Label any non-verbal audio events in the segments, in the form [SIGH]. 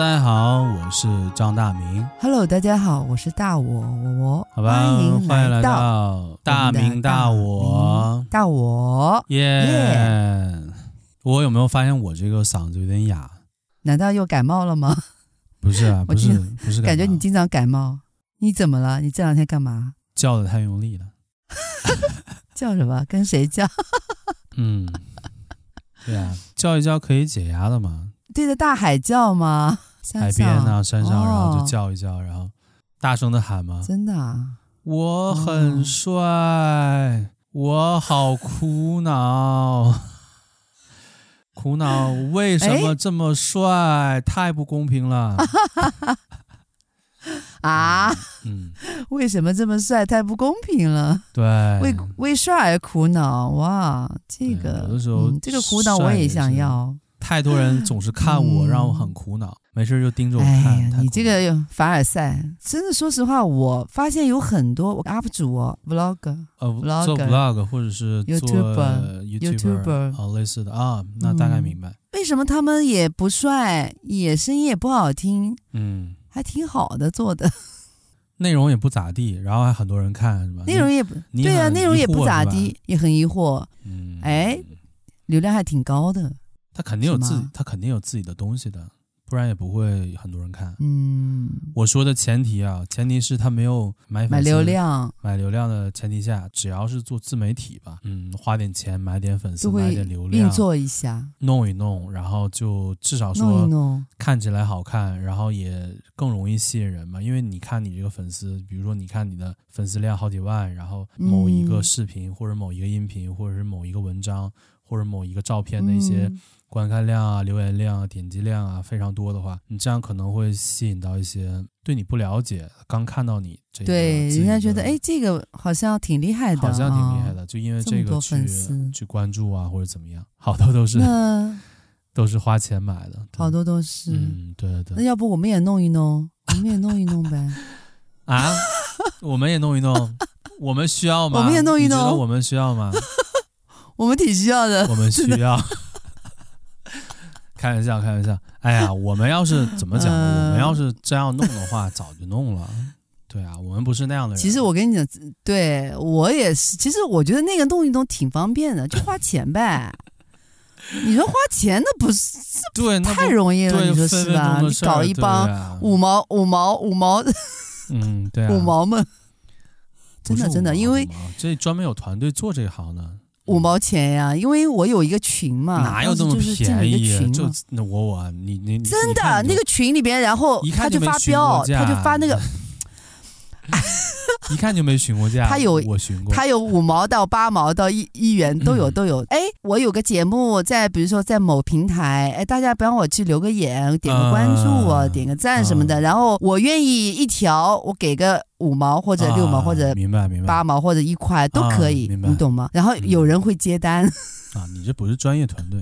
大家好，我是张大明。Hello，大家好，我是大我我我。好吧，欢迎来到大明大我大我耶。Yeah. 我有没有发现我这个嗓子有点哑？难道又感冒了吗？不是啊，[LAUGHS] 不是不是，感觉你经常感冒。你怎么了？你这两天干嘛？叫的太用力了。[LAUGHS] 叫什么？跟谁叫？[LAUGHS] 嗯，对啊，叫一叫可以解压的嘛。对着大海叫吗？海边啊，山上，然后就叫一叫，哦、然后大声的喊吗？真的啊！我很帅，哦、我好苦恼，[LAUGHS] 苦恼为什么这么帅？太不公平了！[LAUGHS] 啊，嗯，为什么这么帅？太不公平了。对，为为帅而苦恼，哇，这个有的时候、嗯，这个苦恼我也想要。太多人总是看我，嗯、让我很苦恼。没事就盯着我看。哎、你这个凡尔赛，真的，说实话，我发现有很多 UP 主哦，vlog，呃，vlog，做 vlog 或者是做 YouTuber，YouTuber 好类似的啊，那大概明白、嗯。为什么他们也不帅，也声音也不好听，嗯，还挺好的做的，内容也不咋地，然后还很多人看，是吧？内容也不对啊，内容也不咋地，也很疑惑。嗯，哎，流量还挺高的。他肯定有自己，他肯定有自己的东西的，不然也不会很多人看。嗯，我说的前提啊，前提是他没有买粉，买流量，买流量的前提下，只要是做自媒体吧，嗯，花点钱买点粉丝，买点流量，运作一下，弄一弄，然后就至少说看起来好看，然后也更容易吸引人嘛。因为你看你这个粉丝，比如说你看你的粉丝量好几万，然后某一个视频或者某一个音频或者是某一个文章或者某一个照片的一些。观看量啊，留言量啊，点击量啊，非常多的话，你这样可能会吸引到一些对你不了解、刚看到你这个，对，人家觉得哎，这个好像挺厉害的，好像挺厉害的，哦、就因为这个去去关注啊，或者怎么样，好多都是那 [LAUGHS] 都是花钱买的，好多都是，嗯，对对。那要不我们也弄一弄，我们也弄一弄呗？[LAUGHS] 啊，我们也弄一弄，我们需要吗？[LAUGHS] 我们也弄一弄，我们需要吗？我们挺需要的，我们需要。开玩笑，开玩笑。哎呀，[LAUGHS] 我们要是怎么讲？呃、我们要是真要弄的话，早就弄了。对啊，我们不是那样的人。其实我跟你讲，对我也是。其实我觉得那个弄一弄挺方便的，就花钱呗。[LAUGHS] 你说花钱那不是对，太容易了，你说是吧？你搞一帮五毛五毛五毛，嗯，对、啊，[LAUGHS] 五毛们，真的真的，因为这专门有团队做这一行的。五毛钱呀，因为我有一个群嘛，哪有这么便宜？就那我我你你真的那个群里边，然后他就发飙，他就发那个，[LAUGHS] [LAUGHS] 一看就没询过价。他有我询过，他有五毛到八毛到一一元都有都有。哎，我有个节目在，比如说在某平台，哎，大家帮我去留个言，点个关注，点个赞什么的，然后我愿意一条，我给个。五毛或者六毛或者明白明白八毛或者一块都可以，你懂吗？然后有人会接单 [LAUGHS] 啊，你这不是专业团队，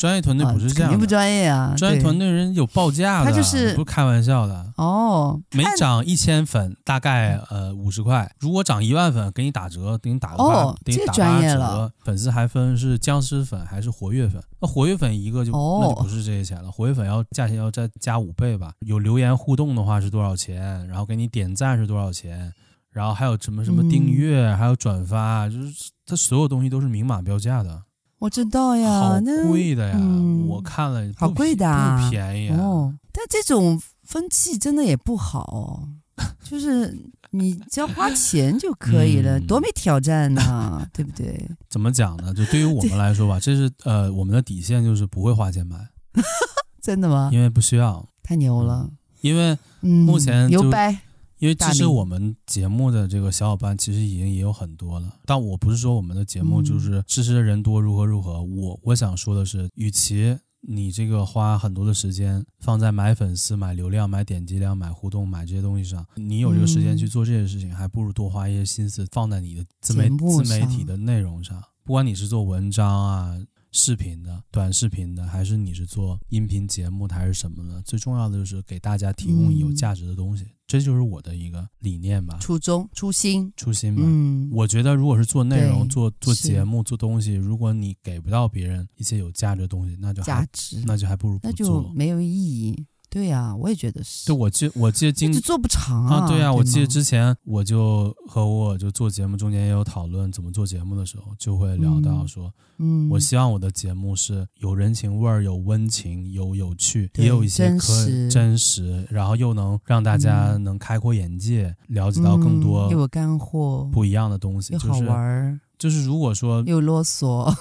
专业团队不是这样，肯定不专业啊。专业团队人有报价的，他就是不开玩笑的哦。每涨一千粉大概呃五十块，如果涨一万粉给你打折，给你打个八，给你打八折。粉丝还分是僵尸粉还是活跃粉？那活跃粉一个就那就不是这些钱了，活跃粉要价钱要再加五倍吧？有留言互动的话是多少钱？然后给你点赞是多少钱？然后还有什么什么订阅，还有转发，就是它所有东西都是明码标价的。我知道呀，好贵的呀！我看了，好贵的，不便宜哦。但这种风气真的也不好，[LAUGHS] 就是你只要花钱就可以了，多没挑战呐，[LAUGHS] 对不对？怎么讲呢？就对于我们来说吧，这是呃我们的底线，就是不会花钱买。[LAUGHS] 真的吗？因为不需要。太牛了。因为目前牛掰。因为其实我们节目的这个小伙伴其实已经也有很多了，但我不是说我们的节目就是支持的人多如何如何，我我想说的是，与其你这个花很多的时间放在买粉丝、买流量、买点击量、买互动、买这些东西上，你有这个时间去做这些事情，还不如多花一些心思放在你的自媒自媒体的内容上，不管你是做文章啊。视频的、短视频的，还是你是做音频节目的，还是什么的？最重要的就是给大家提供有价值的东西，嗯、这就是我的一个理念吧。初衷、初心、初心吧。嗯，我觉得如果是做内容、做做节目、做东西，如果你给不到别人一些有价值的东西，那就还价值，那就还不如不做，那就没有意义。对呀、啊，我也觉得是。对，我记我记得今做不长啊。啊对啊，我记得之前我就和我就做节目中间也有讨论怎么做节目的时候，就会聊到说，嗯，我希望我的节目是有人情味儿、有温情、有有趣，也有一些可真实，真实，然后又能让大家能开阔眼界，嗯、了解到更多又有干货、不一样的东西，又好玩就是、就是如果说又啰嗦。[LAUGHS]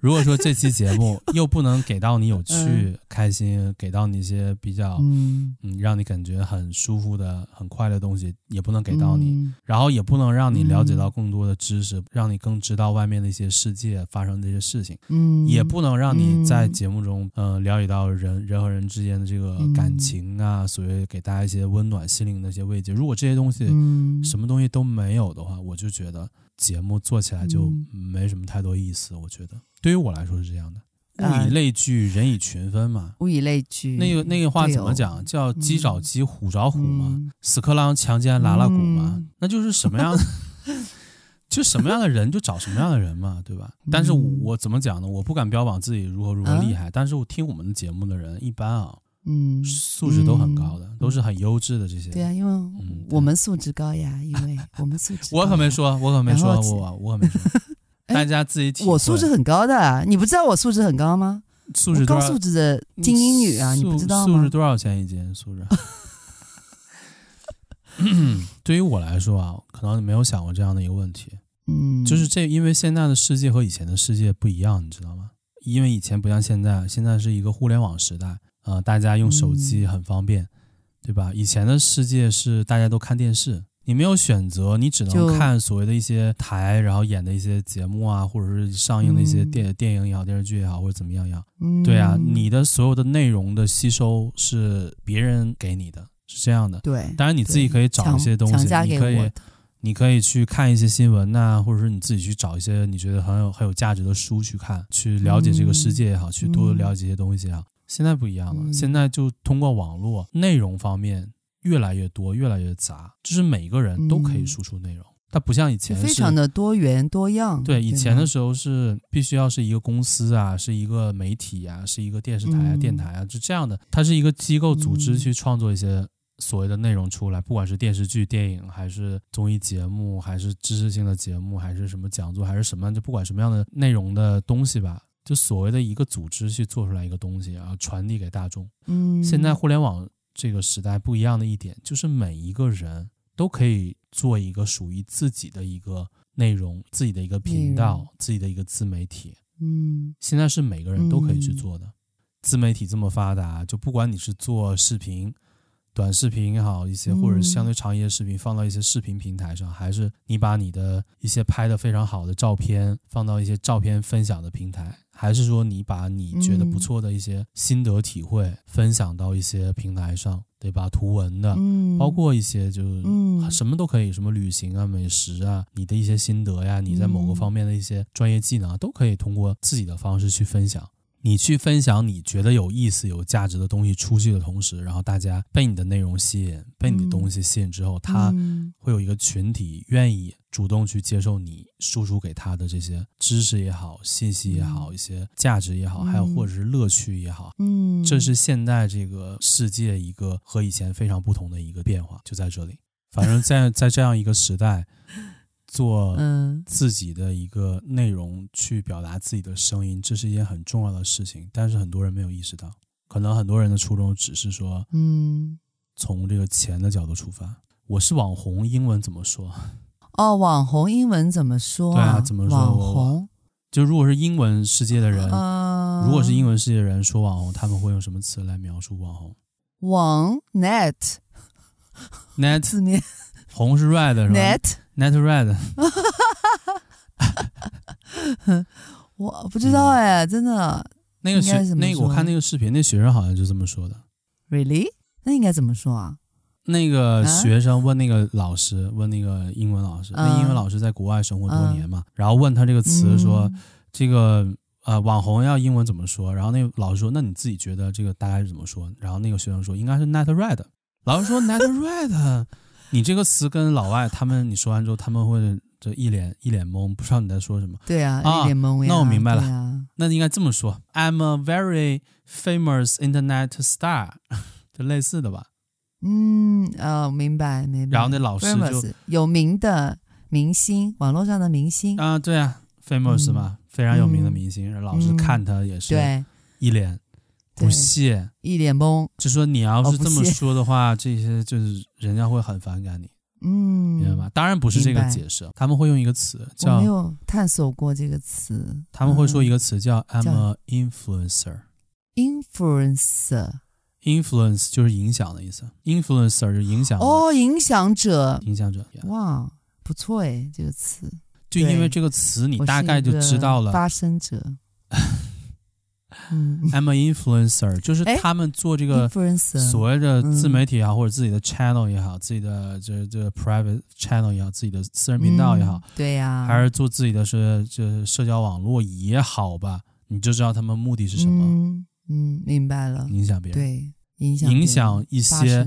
如果说这期节目 [LAUGHS] 又不能给到你有趣、嗯、开心，给到你一些比较嗯。嗯让你感觉很舒服的、很快乐的东西，也不能给到你，嗯、然后也不能让你了解到更多的知识，嗯、让你更知道外面的一些世界发生的这些事情，嗯，也不能让你在节目中呃了解到人人和人之间的这个感情啊，嗯、所谓给大家一些温暖心灵的一些慰藉。如果这些东西、嗯、什么东西都没有的话，我就觉得节目做起来就没什么太多意思。我觉得。对于我来说是这样的，物以类聚，人以群分嘛。物以类聚，那个那个话怎么讲？叫鸡找鸡，虎找虎嘛。屎壳郎强奸拉拉鼓嘛。那就是什么样的，[LAUGHS] 就什么样的人就找什么样的人嘛，对吧？但是我怎么讲呢？我不敢标榜自己如何如何厉害，但是我听我们的节目的人一般啊，嗯，素质都很高的，都是很优质的这些。对啊，因为我们素质高呀，因为我们素质。我可没说，我可没说，我我可没说。大家自己体会。我素质很高的，你不知道我素质很高吗？素质高素质的精英女啊，你不知道吗？素质多少钱一斤？素质？[LAUGHS] 对于我来说啊，可能你没有想过这样的一个问题。嗯，就是这，因为现在的世界和以前的世界不一样，你知道吗？因为以前不像现在，现在是一个互联网时代啊、呃，大家用手机很方便，嗯、对吧？以前的世界是大家都看电视。你没有选择，你只能看所谓的一些台，然后演的一些节目啊，或者是上映的一些电、嗯、电影也好，电视剧也好，或者怎么样样。嗯，对啊，你的所有的内容的吸收是别人给你的，是这样的。对，当然你自己可以找一些东西，你可以，你可以去看一些新闻呐、啊，或者是你自己去找一些你觉得很有很有价值的书去看，去了解这个世界也好，嗯、去多了解一些东西也好。现在不一样了，嗯、现在就通过网络内容方面。越来越多，越来越杂，就是每个人都可以输出内容。它、嗯、不像以前非常的多元多样。对，以前的时候是必须要是一个公司啊，是一个媒体啊，是一个电视台啊、嗯、电台啊，就这样的。它是一个机构组织去创作一些所谓的内容出来，嗯、不管是电视剧、电影，还是综艺节目，还是知识性的节目，还是什么讲座，还是什么，就不管什么样的内容的东西吧，就所谓的一个组织去做出来一个东西，然后传递给大众。嗯，现在互联网。这个时代不一样的一点，就是每一个人都可以做一个属于自己的一个内容，自己的一个频道，自己的一个自媒体。嗯，现在是每个人都可以去做的。自媒体这么发达，就不管你是做视频。短视频也好，一些或者相对长一些视频放到一些视频平台上，还是你把你的一些拍的非常好的照片放到一些照片分享的平台，还是说你把你觉得不错的一些心得体会分享到一些平台上，对吧？图文的，包括一些就是什么都可以，什么旅行啊、美食啊，你的一些心得呀，你在某个方面的一些专业技能啊，都可以通过自己的方式去分享。你去分享你觉得有意思、有价值的东西出去的同时，然后大家被你的内容吸引，被你的东西吸引之后，他会有一个群体愿意主动去接受你输出给他的这些知识也好、信息也好、一些价值也好，还有或者是乐趣也好。嗯，这是现在这个世界一个和以前非常不同的一个变化，就在这里。反正在在这样一个时代。做自己的一个内容去表达自己的声音，这是一件很重要的事情。但是很多人没有意识到，可能很多人的初衷只是说，嗯，从这个钱的角度出发。我是网红，英文怎么说？[LAUGHS] 哦，网红英文怎么说？对啊，怎么说？网红就如果是英文世界的人，呃、如果是英文世界的人说网红，他们会用什么词来描述网红？网 net net [LAUGHS] 字面红是 red 是吧？net Net red，[LAUGHS] 我不知道哎，嗯、真的。那个学那个我看那个视频，那学生好像就这么说的。Really？那应该怎么说啊？那个学生问那个老师，啊、问那个英文老师，嗯、那英文老师在国外生活多年嘛，嗯、然后问他这个词说，嗯、这个呃网红要英文怎么说？然后那个老师说，那你自己觉得这个大概是怎么说？然后那个学生说，应该是 net red。老师说 net red。你这个词跟老外他们你说完之后，他们会就一脸一脸懵，不知道你在说什么。对啊，一脸懵呀。那我明白了。啊、那应该这么说：“I'm a very famous internet star”，[LAUGHS] 就类似的吧。嗯，哦，明白明白。然后那老师就有名的明星，网络上的明星啊，对啊，famous 嘛，嗯、非常有名的明星。嗯、老师看他也是一脸不屑，一脸懵，就说你要是这么说的话，哦、这些就是人家会很反感你。嗯，明白吗？当然不是这个解释，他们会用一个词叫，没有探索过这个词。他们会说一个词叫 “I'm a influencer”。influencer。influence 就是影响的意思，influencer 是影响哦，影响者，影响者。哇，不错哎，这个词。就因为这个词，你大概就知道了。发声者。嗯，I'm an influencer，就是他们做这个所谓的自媒体也好，或者自己的 channel 也好，自己的这这 private channel 也好，自己的私人频道也好，对呀，还是做自己的是这社交网络也好吧，你就知道他们目的是什么。嗯，明白了。影响别人。对。影响影响一些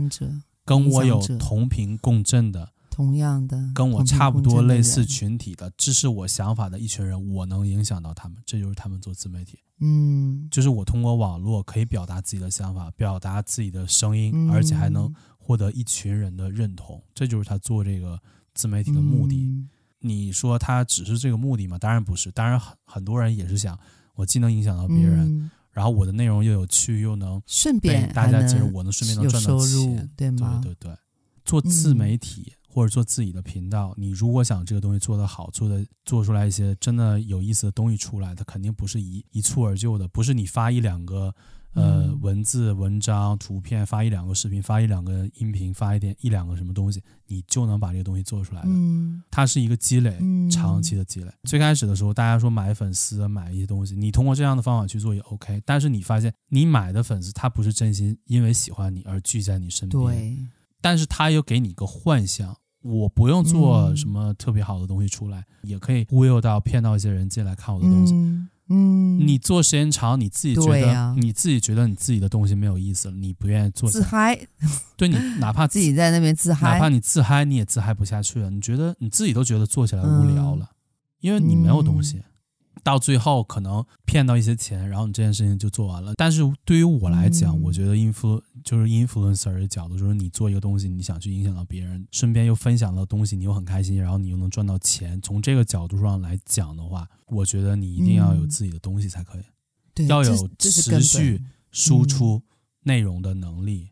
跟我有同频共振的，同样的跟我差不多类似群体的支持我想法的一群人，我能影响到他们，这就是他们做自媒体。嗯，就是我通过网络可以表达自己的想法，表达自己的声音，嗯、而且还能获得一群人的认同，这就是他做这个自媒体的目的。嗯、你说他只是这个目的吗？当然不是，当然很很多人也是想，我既能影响到别人。嗯然后我的内容又有趣，又能顺便大家接着我能顺便能赚到钱，对吗？对对对，做自媒体、嗯、或者做自己的频道，你如果想这个东西做得好，做的做出来一些真的有意思的东西出来，它肯定不是一一蹴而就的，不是你发一两个。呃，嗯、文字、文章、图片，发一两个视频，发一两个音频，发一点一两个什么东西，你就能把这个东西做出来的。嗯，它是一个积累，嗯、长期的积累。最开始的时候，大家说买粉丝、买一些东西，你通过这样的方法去做也 OK。但是你发现，你买的粉丝他不是真心因为喜欢你而聚在你身边，对。但是他又给你一个幻想，我不用做什么特别好的东西出来，嗯、也可以忽悠到、骗到一些人进来看我的东西。嗯嗯，你做时间长，你自己觉得、啊、你自己觉得你自己的东西没有意思了，你不愿意做。自嗨，[LAUGHS] 对你哪怕 [LAUGHS] 自己在那边自嗨，哪怕你自嗨，你也自嗨不下去了。你觉得你自己都觉得做起来无聊了，嗯、因为你没有东西。嗯到最后可能骗到一些钱，然后你这件事情就做完了。但是对于我来讲，嗯、我觉得 influ 就是 influencer 的角度，就是你做一个东西，你想去影响到别人，顺便又分享到东西，你又很开心，然后你又能赚到钱。从这个角度上来讲的话，我觉得你一定要有自己的东西才可以，嗯、要有持续输出内容的能力。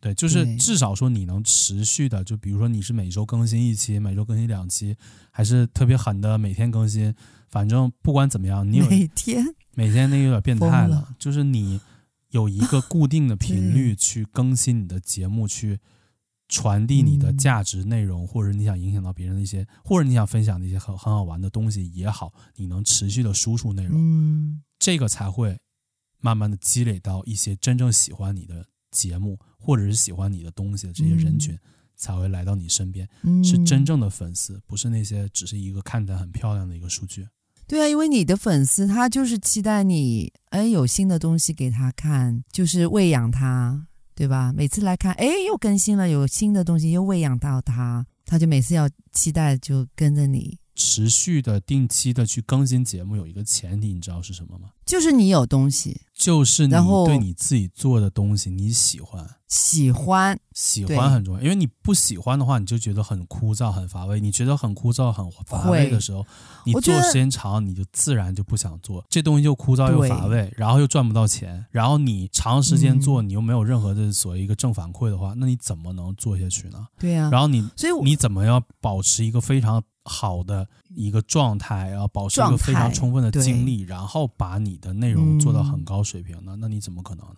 对，就是至少说你能持续的，就比如说你是每周更新一期，每周更新两期，还是特别狠的每天更新。反正不管怎么样，你有每天每天那个有点变态了，了。就是你有一个固定的频率去更新你的节目，去传递你的价值内容，嗯、或者你想影响到别人的一些，或者你想分享的一些很很好玩的东西也好，你能持续的输出内容，嗯、这个才会慢慢的积累到一些真正喜欢你的节目，或者是喜欢你的东西的这些人群。嗯。才会来到你身边，是真正的粉丝，不是那些只是一个看起来很漂亮的一个数据。对啊，因为你的粉丝他就是期待你，哎，有新的东西给他看，就是喂养他，对吧？每次来看，哎，又更新了，有新的东西又喂养到他，他就每次要期待，就跟着你。持续的、定期的去更新节目，有一个前提，你知道是什么吗？就是你有东西，就是你对你自己做的东西你喜欢，喜欢，喜欢很重要。因为你不喜欢的话，你就觉得很枯燥、很乏味。你觉得很枯燥、很乏味的时候，你做时间长，你就自然就不想做。这东西又枯燥又乏味，然后又赚不到钱，然后你长时间做，你又没有任何的所谓一个正反馈的话，那你怎么能做下去呢？对呀。然后你，所以你怎么要保持一个非常好的一个状态，然后保持一个非常充分的精力，然后把你的内容做到很高水平呢？嗯、那你怎么可能呢？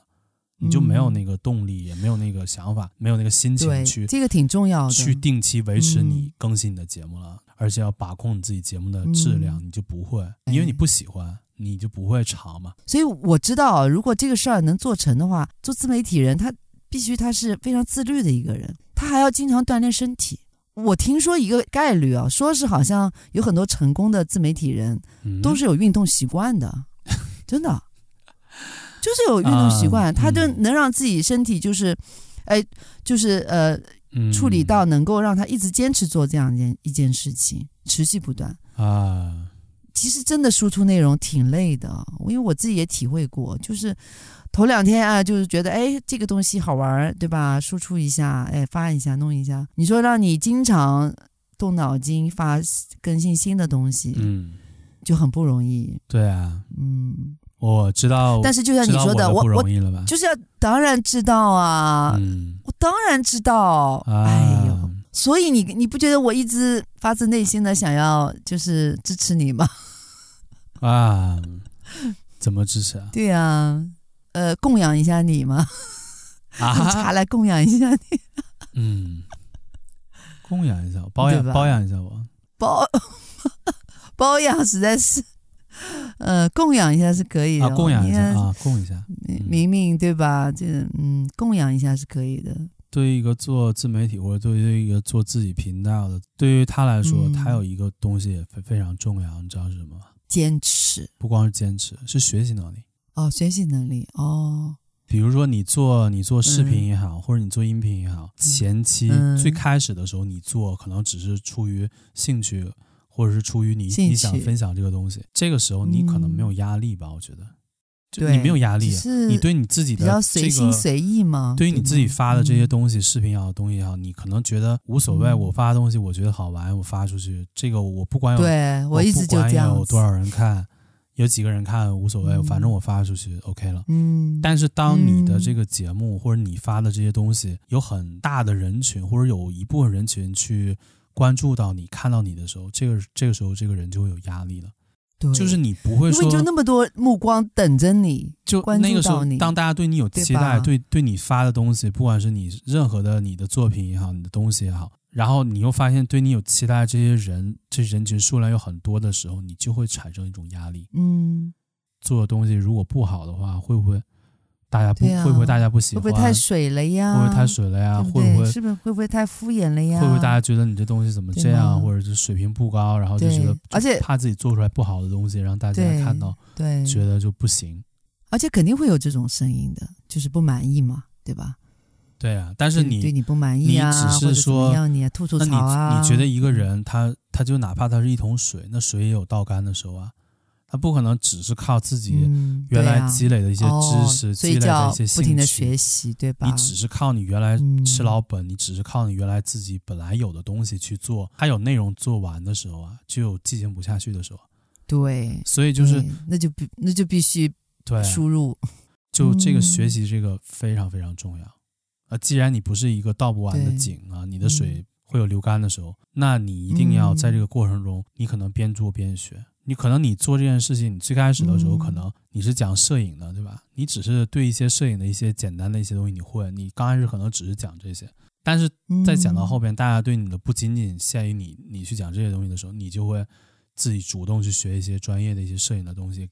你就没有那个动力，嗯、也没有那个想法，没有那个心情去这个挺重要的，去定期维持你更新你的节目了，嗯、而且要把控你自己节目的质量，嗯、你就不会，因为你不喜欢，哎、你就不会长嘛。所以我知道，如果这个事儿能做成的话，做自媒体人他必须他是非常自律的一个人，他还要经常锻炼身体。我听说一个概率啊，说是好像有很多成功的自媒体人都是有运动习惯的，嗯、真的，就是有运动习惯，啊、他就能让自己身体就是，哎，就是呃，嗯、处理到能够让他一直坚持做这样一件一件事情，持续不断啊。其实真的输出内容挺累的，因为我自己也体会过，就是头两天啊，就是觉得哎，这个东西好玩，对吧？输出一下，哎，发一下，弄一下。你说让你经常动脑筋发更新新的东西，嗯，就很不容易。对啊，嗯，我知道。但是就像你说的，我我就是要当然知道啊，嗯，我当然知道。啊、哎呦，所以你你不觉得我一直发自内心的想要就是支持你吗？[LAUGHS] 啊，怎么支持啊？对啊，呃，供养一下你吗，啊，用茶来供养一下你。嗯。供养一下，包养包养一下我，包 [LAUGHS] 包养实在是，[LAUGHS] 呃，供养一下是可以的，啊、供养一下啊，供一下，明明对吧？这嗯，供养一下是可以的。对于一个做自媒体或者对于一个做自己频道的，对于他来说，嗯、他有一个东西也非非常重要，你知道是什么吗？坚持，不光是坚持，是学习能力。哦，学习能力哦。比如说你做你做视频也好，嗯、或者你做音频也好，前期、嗯、最开始的时候你做可能只是出于兴趣，或者是出于你你想分享这个东西，这个时候你可能没有压力吧？嗯、我觉得，就你没有压力，你对你自己的、这个、比较随心随意嘛。对于你自己发的这些东西，嗯、视频也好，东西也好，你可能觉得无所谓。我发的东西我觉得好玩，我发出去，这个我不管有对我一直就这样，有多少人看。有几个人看无所谓，嗯、反正我发出去 OK 了。嗯，但是当你的这个节目、嗯、或者你发的这些东西有很大的人群，或者有一部分人群去关注到你、看到你的时候，这个这个时候这个人就会有压力了。对，就是你不会说，因为就那么多目光等着你，就那个时候，当大家对你有期待，对对，对你发的东西，不管是你任何的你的作品也好，你的东西也好。然后你又发现对你有期待，这些人这人群数量有很多的时候，你就会产生一种压力。嗯，做的东西如果不好的话，会不会大家不、啊、会不会大家不喜欢？会不会太水了呀？会不会太水了呀？对对会不会是不是会不会太敷衍了呀？会不会大家觉得你这东西怎么这样，或者是水平不高，然后就觉得而且怕自己做出来不好的东西让大家看到，对，觉得就不行。而且肯定会有这种声音的，就是不满意嘛，对吧？对啊，但是你对你不满意啊，你只是说让你吐吐槽啊，那你你觉得一个人他他就哪怕他是一桶水，那水也有倒干的时候啊，他不可能只是靠自己原来积累的一些知识、积累的一些不停的学习，对吧？你只是靠你原来吃老本，你只是靠你原来自己本来有的东西去做，他有内容做完的时候啊，就有进行不下去的时候。对，所以就是那就必那就必须对输入，[LAUGHS] 就这个学习这个非常非常重要。啊，既然你不是一个倒不完的井啊，你的水会有流干的时候，嗯、那你一定要在这个过程中，你可能边做边学。你可能你做这件事情，你最开始的时候可能你是讲摄影的，对吧？你只是对一些摄影的一些简单的一些东西你会，你刚开始可能只是讲这些，但是在讲到后边，大家对你的不仅仅限于你，你去讲这些东西的时候，你就会自己主动去学一些专业的一些摄影的东西。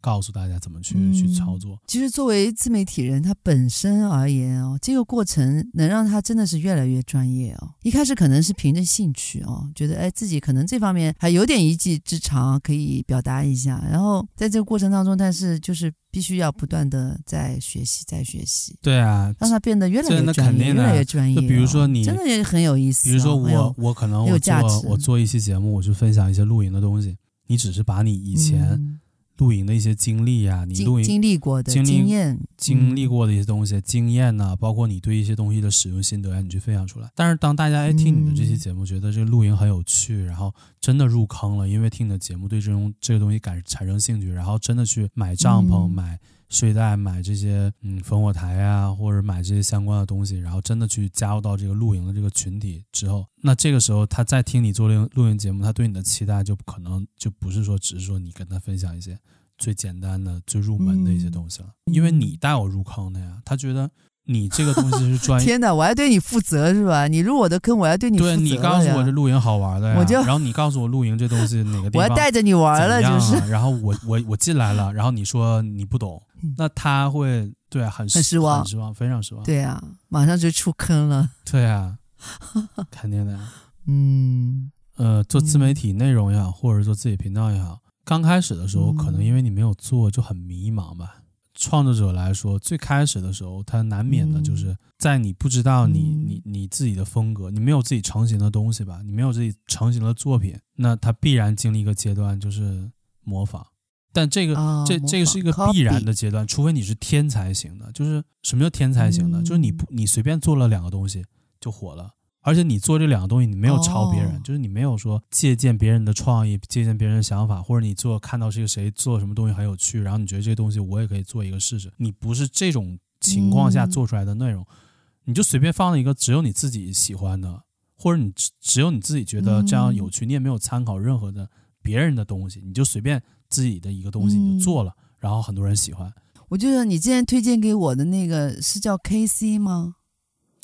告诉大家怎么去、嗯、去操作。其实作为自媒体人，他本身而言哦，这个过程能让他真的是越来越专业哦。一开始可能是凭着兴趣哦，觉得哎自己可能这方面还有点一技之长可以表达一下。然后在这个过程当中，但是就是必须要不断的在学习，在学习。对啊，让他变得越来越专业，越来越专业。就比如说你真的也很有意思、哦。比如说我我可能我做我做一期节目，我去分享一些露营的东西，你只是把你以前。嗯露营的一些经历呀、啊，你露营经历过的经验、经历过的一些东西、嗯、经验呐、啊，包括你对一些东西的使用心得呀，你去分享出来。但是当大家哎听你的这期节目，觉得这个露营很有趣，然后真的入坑了，因为听你的节目对这种这个东西感产生兴趣，然后真的去买帐篷、嗯、买睡袋、买这些嗯烽火台啊，或者买这些相关的东西，然后真的去加入到这个露营的这个群体之后，那这个时候他再听你做露露营节目，他对你的期待就可能就不是说只是说你跟他分享一些。最简单的、最入门的一些东西了，嗯、因为你带我入坑的呀。他觉得你这个东西是专业。天哪，我要对你负责是吧？你入我的坑，我要对你负责。对，你告诉我这露营好玩的呀，我就然后你告诉我露营这东西哪个地方，我要带着你玩了，就是。然后我我我进来了，[LAUGHS] 然后你说你不懂，那他会对很很失望，很失望，非常失望。对啊，马上就出坑了。对啊，[LAUGHS] 肯定的。嗯，呃，做自媒体内容也好，或者做自己频道也好。刚开始的时候，可能因为你没有做，就很迷茫吧。嗯、创作者来说，最开始的时候，他难免的就是在你不知道你、嗯、你你自己的风格，你没有自己成型的东西吧，你没有自己成型的作品，那他必然经历一个阶段，就是模仿。但这个、哦、这这个是一个必然的阶段，除非你是天才型的。就是什么叫天才型的？嗯、就是你不你随便做了两个东西就火了，而且你做这两个东西你没有抄别人，哦、就是你没有说借鉴别人的创意，借鉴别人的想法，或者你做看到这个谁做什么东西很有趣，然后你觉得这个东西我也可以做一个试试。你不是这种情况下做出来的内容，嗯、你就随便放了一个只有你自己喜欢的，或者你只只有你自己觉得这样有趣，嗯、你也没有参考任何的别人的东西，你就随便。自己的一个东西你就做了，嗯、然后很多人喜欢。我觉得你之前推荐给我的那个是叫 K C 吗？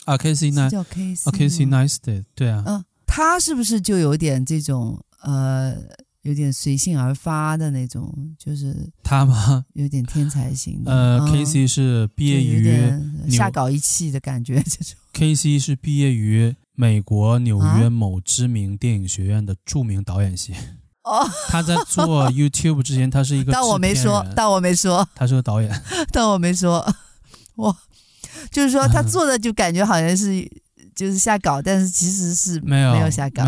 啊，K C Nice 叫 K C 啊，K C Neistat 对啊。嗯，他是不是就有点这种呃，有点随性而发的那种？就是他吗？有点天才型的。呃、嗯、K C 是毕业于下搞一气的感觉，[LAUGHS] 这种。K C 是毕业于美国纽约某知名电影学院的著名导演系。哦，[LAUGHS] 他在做 YouTube 之前，他是一个，但我没说，但我没说，他是个导演，[LAUGHS] 但我没说，我就是说他做的就感觉好像是就是瞎搞，但是其实是没有没有瞎搞，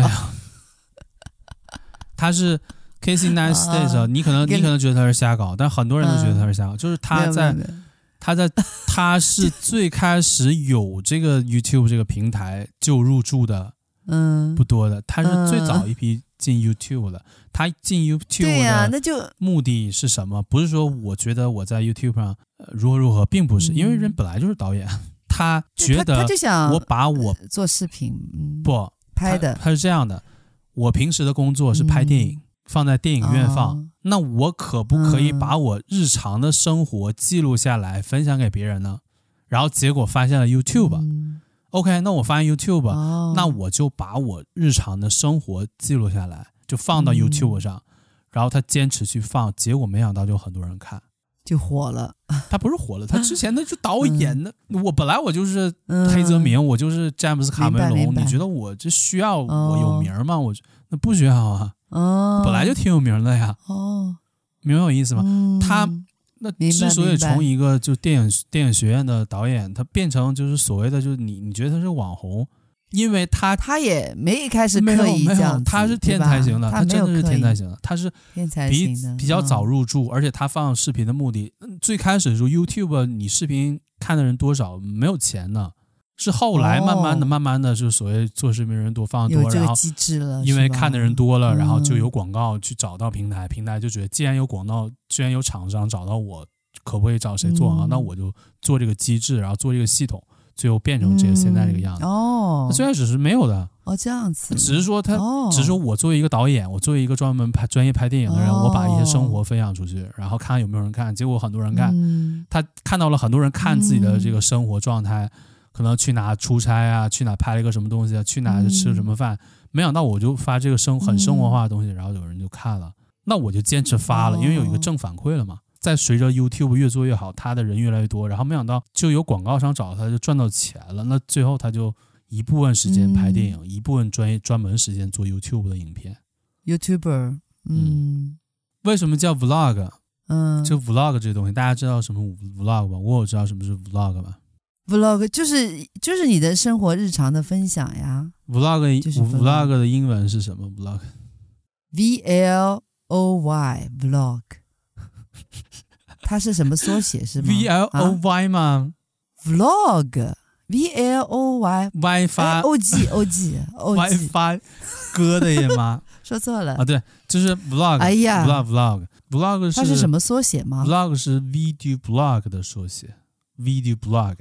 他是 Casey [LAUGHS] Neistat，你可能你可能觉得他是瞎搞，但很多人都觉得他是瞎搞，就是他在他在他是最开始有这个 YouTube 这个平台就入驻的，嗯，不多的，他是最早一批。进 YouTube 了，他进 YouTube 的目的是什么？不是说我觉得我在 YouTube 上如何如何，并不是，因为人本来就是导演，他觉得我把我做视频不拍的，他是这样的，我平时的工作是拍电影，放在电影院放，那我可不可以把我日常的生活记录下来分享给别人呢？然后结果发现了 YouTube。OK，那我发现 YouTube，、哦、那我就把我日常的生活记录下来，就放到 YouTube 上，嗯、然后他坚持去放，结果没想到就很多人看，就火了。[LAUGHS] 他不是火了，他之前那就导演的，嗯、我本来我就是黑泽明，嗯、我就是詹姆斯卡梅隆，你觉得我这需要我有名吗？哦、我那不需要啊，哦、本来就挺有名的呀。哦，明白我意思吗？嗯、他。那之所以从一个就电影电影学院的导演，他变成就是所谓的就是你你觉得他是网红，因为他他也没一开始刻意这样，他是天才型的，他真的是天才型的，他是天才比比较早入驻，而且他放视频的目的，最开始的时候 YouTube 你视频看的人多少没有钱呢。是后来慢慢的、慢慢的，就所谓做视频人多放多，然后因为看的人多了，然后就有广告去找到平台，平台就觉得既然有广告，既然有厂商找到我，可不可以找谁做啊？那我就做这个机制，然后做这个系统，最后变成这个现在这个样子。哦，最开始是没有的。哦，这样子。只是说他，只是说我作为一个导演，我作为一个专门拍专业拍电影的人，我把一些生活分享出去，然后看看有没有人看，结果很多人看，他看到了很多人看自己的这个生活状态。可能去哪出差啊，去哪拍了一个什么东西啊，去哪吃什么饭，嗯、没想到我就发这个生很生活化的东西，嗯、然后有人就看了，那我就坚持发了，哦、因为有一个正反馈了嘛。再随着 YouTube 越做越好，他的人越来越多，然后没想到就有广告商找他，就赚到钱了。那最后他就一部分时间拍电影，嗯、一部分专业专门时间做 YouTube 的影片。YouTuber，嗯，嗯，为什么叫 Vlog？嗯，就 Vlog 这东西，大家知道什么 Vlog 吧？我有知道什么是 Vlog 吧？Vlog 就是就是你的生活日常的分享呀。Vlog 就是 Vlog 的英文是什么？Vlog，V L O Y Vlog，它是什么缩写是吗？V L O Y 吗？Vlog，V L O Y，WiFi O G O G WiFi 哥的耶吗？说错了啊，对，就是 Vlog。哎呀，Vlog Vlog 是它是什么缩写吗？Vlog 是 Video Blog 的缩写，Video Blog。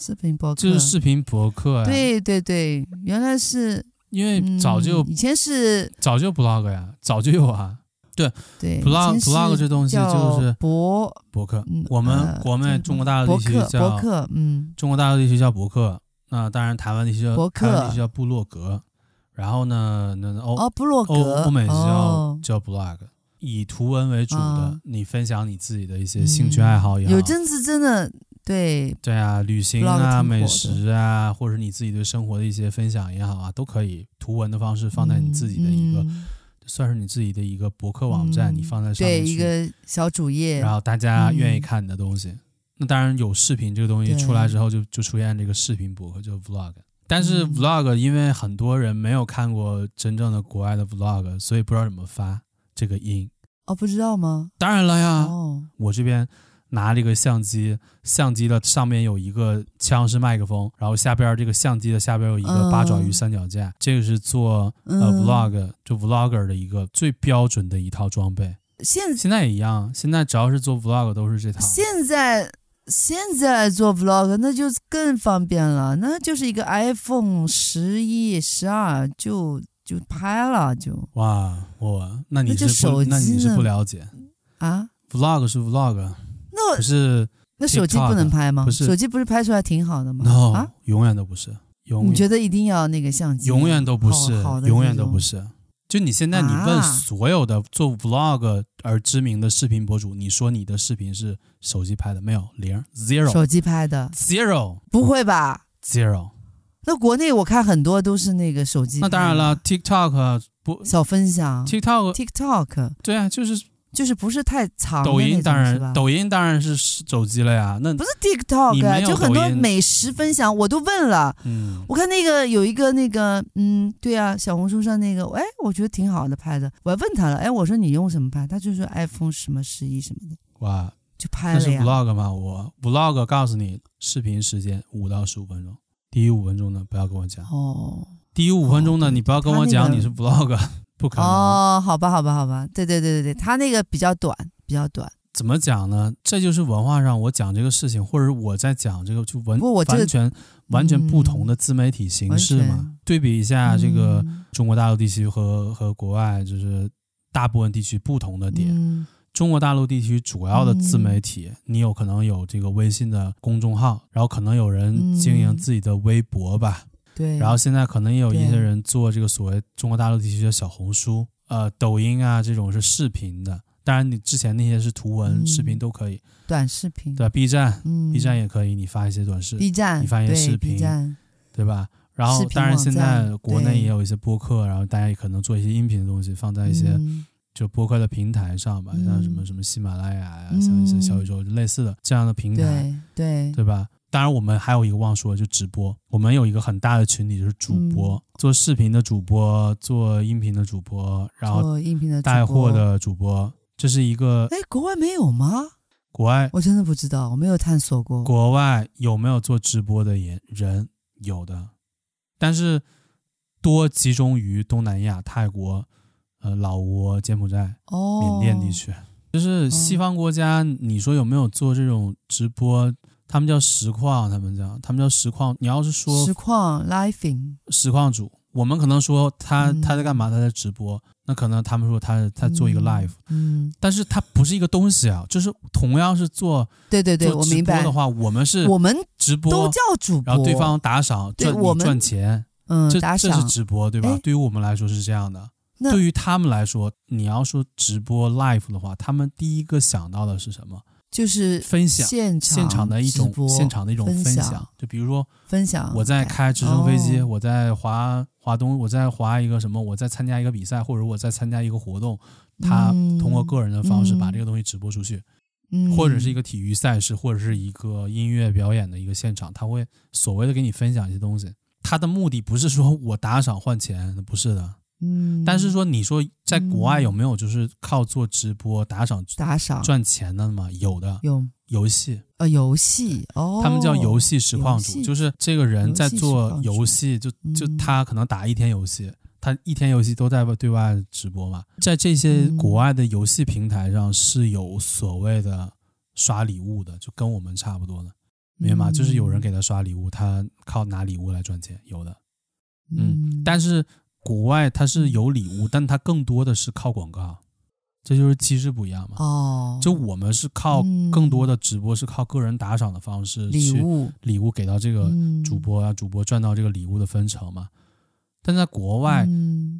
视频博客。就是视频博客呀，对对对，原来是因为早就以前是早就 blog 呀，早就有啊，对对，blog blog 这东西就是博博客，我们国内中国大陆地区叫博客，嗯，中国大陆地区叫博客，那当然台湾地区叫台湾地区叫部落格，然后呢，那欧哦部落格，欧美是叫叫 blog，以图文为主的，你分享你自己的一些兴趣爱好也好，有阵子真的。对对啊，旅行啊、美食啊，或者你自己对生活的一些分享也好啊，都可以图文的方式放在你自己的一个，嗯、算是你自己的一个博客网站，嗯、你放在上面，对，一个小主页，然后大家愿意看你的东西。嗯、那当然有视频这个东西出来之后就，就就出现这个视频博客，就 vlog。但是 vlog 因为很多人没有看过真正的国外的 vlog，所以不知道怎么发这个音。哦，不知道吗？当然了呀，哦，我这边拿这个相机，相机的上面有一个枪是麦克风，然后下边这个相机的下边有一个八爪鱼三脚架，嗯、这个是做呃 vlog 就 vlogger 的一个最标准的一套装备。现现在也一样，现在只要是做 vlog 都是这套。现在现在做 vlog 那就更方便了，那就是一个 iPhone 十一、十二就就拍了就。哇，我那你是那你是不了解啊？vlog 是 vlog，那可是那手机不能拍吗？不是，手机不是拍出来挺好的吗？No，啊，永远都不是。永远你觉得一定要那个相机？永远都不是，永远都不是。就你现在，你问所有的做 vlog 而知名的视频博主，你说你的视频是手机拍的没有？零 zero 手机拍的 zero 不会吧？zero。那国内我看很多都是那个手机。那当然了，TikTok 不小分享，TikTok TikTok 对啊，就是。就是不是太长。抖音当然，抖音当然是手机了呀。那不是 TikTok，就很多美食分享，我都问了。嗯，我看那个有一个那个，嗯，对啊，小红书上那个，哎，我觉得挺好的拍的。我还问他了，哎，我说你用什么拍？他就说 iPhone 什么十一什么的。哇，就拍了呀。那是 Vlog 吗？我 Vlog 告诉你，视频时间五到十五分钟，低于五分钟的不要跟我讲。哦。低于五分钟的、哦、你不要跟我讲你是 Vlog。不可能哦，好吧，好吧，好吧，对对对对对，他那个比较短，比较短。怎么讲呢？这就是文化上我讲这个事情，或者我在讲这个就文完全完全不同的自媒体形式嘛。嗯、对比一下这个中国大陆地区和和国外，就是大部分地区不同的点。嗯、中国大陆地区主要的自媒体，嗯、你有可能有这个微信的公众号，然后可能有人经营自己的微博吧。对，然后现在可能也有一些人做这个所谓中国大陆地区的小红书、呃抖音啊这种是视频的，当然你之前那些是图文、嗯、视频都可以，短视频。对 B 站、嗯、B 站也可以，你发一些短视，B 站。你发一些视频，对，对吧？然后当然现在国内也有一些播客，然后大家也可能做一些音频的东西放在一些就播客的平台上吧，嗯、像什么什么喜马拉雅呀、啊，像一些小宇宙类似的这样的平台，对对，对吧？当然，我们还有一个忘说，就直播。我们有一个很大的群体，就是主播，嗯、做视频的主播，做音频的主播，然后音频的带货的主播，这是一个。哎，国外没有吗？国外我真的不知道，我没有探索过。国外有没有做直播的人？人有的，但是多集中于东南亚、泰国、呃、老挝、柬埔寨、哦、缅甸地区。就是西方国家，哦、你说有没有做这种直播？他们叫实况，他们叫他们叫实况。你要是说实况 living 实况主，我们可能说他、嗯、他在干嘛？他在直播。那可能他们说他他做一个 live，嗯，嗯，但是他不是一个东西啊。就是同样是做对对对，做直播的话，我，们是我们直播都叫主播，然后对方打赏赚你赚钱，嗯，这这是直播对吧？对于我们来说是这样的。对于他们来说，你要说直播 live 的话，他们第一个想到的是什么？就是分享现场现场的一种现场的一种分享，就比如说分享。我在开直升飞机，哦、我在滑滑东，我在滑一个什么，我在参加一个比赛，或者我在参加一个活动，他通过个人的方式把这个东西直播出去，嗯、或者是一个体育赛事，或者是一个音乐表演的一个现场，他会所谓的给你分享一些东西。他的目的不是说我打赏换钱，不是的。嗯，但是说，你说在国外有没有就是靠做直播打赏打赏。赚钱的吗？有的，有。游戏。呃，游戏。哦，他们叫游戏实况主，就是这个人在做游戏，就就他可能打一天游戏，他一天游戏都在对外直播嘛，在这些国外的游戏平台上是有所谓的刷礼物的，就跟我们差不多的，明白吗？就是有人给他刷礼物，他靠拿礼物来赚钱，有的，嗯，但是。国外它是有礼物，但它更多的是靠广告，这就是机制不一样嘛。哦，就我们是靠更多的直播，是靠个人打赏的方式去礼物礼物给到这个主播啊，主播赚到这个礼物的分成嘛。但在国外，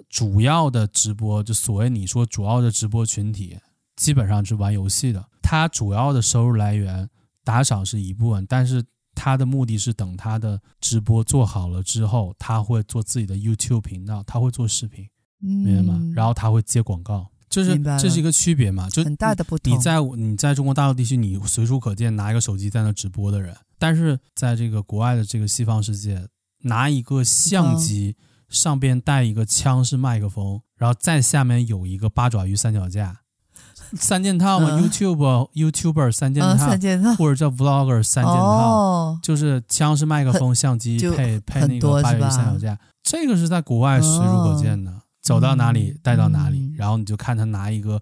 主要的直播就所谓你说主要的直播群体，基本上是玩游戏的，它主要的收入来源打赏是一部分，但是。他的目的是等他的直播做好了之后，他会做自己的 YouTube 频道，他会做视频，明白吗？然后他会接广告，就是这是一个区别嘛，就很大的不同。你在你在中国大陆地区，你随处可见拿一个手机在那直播的人，但是在这个国外的这个西方世界，拿一个相机上边带一个枪式麦克风，然后再下面有一个八爪鱼三脚架。三件套嘛、嗯、，YouTube YouTuber 三件套，嗯、三件套。或者叫 Vlogger 三件套，哦、就是枪是麦克风、相机配配那个八元三脚架，这个是在国外随处可见的。哦。走到哪里带到哪里，嗯、然后你就看他拿一个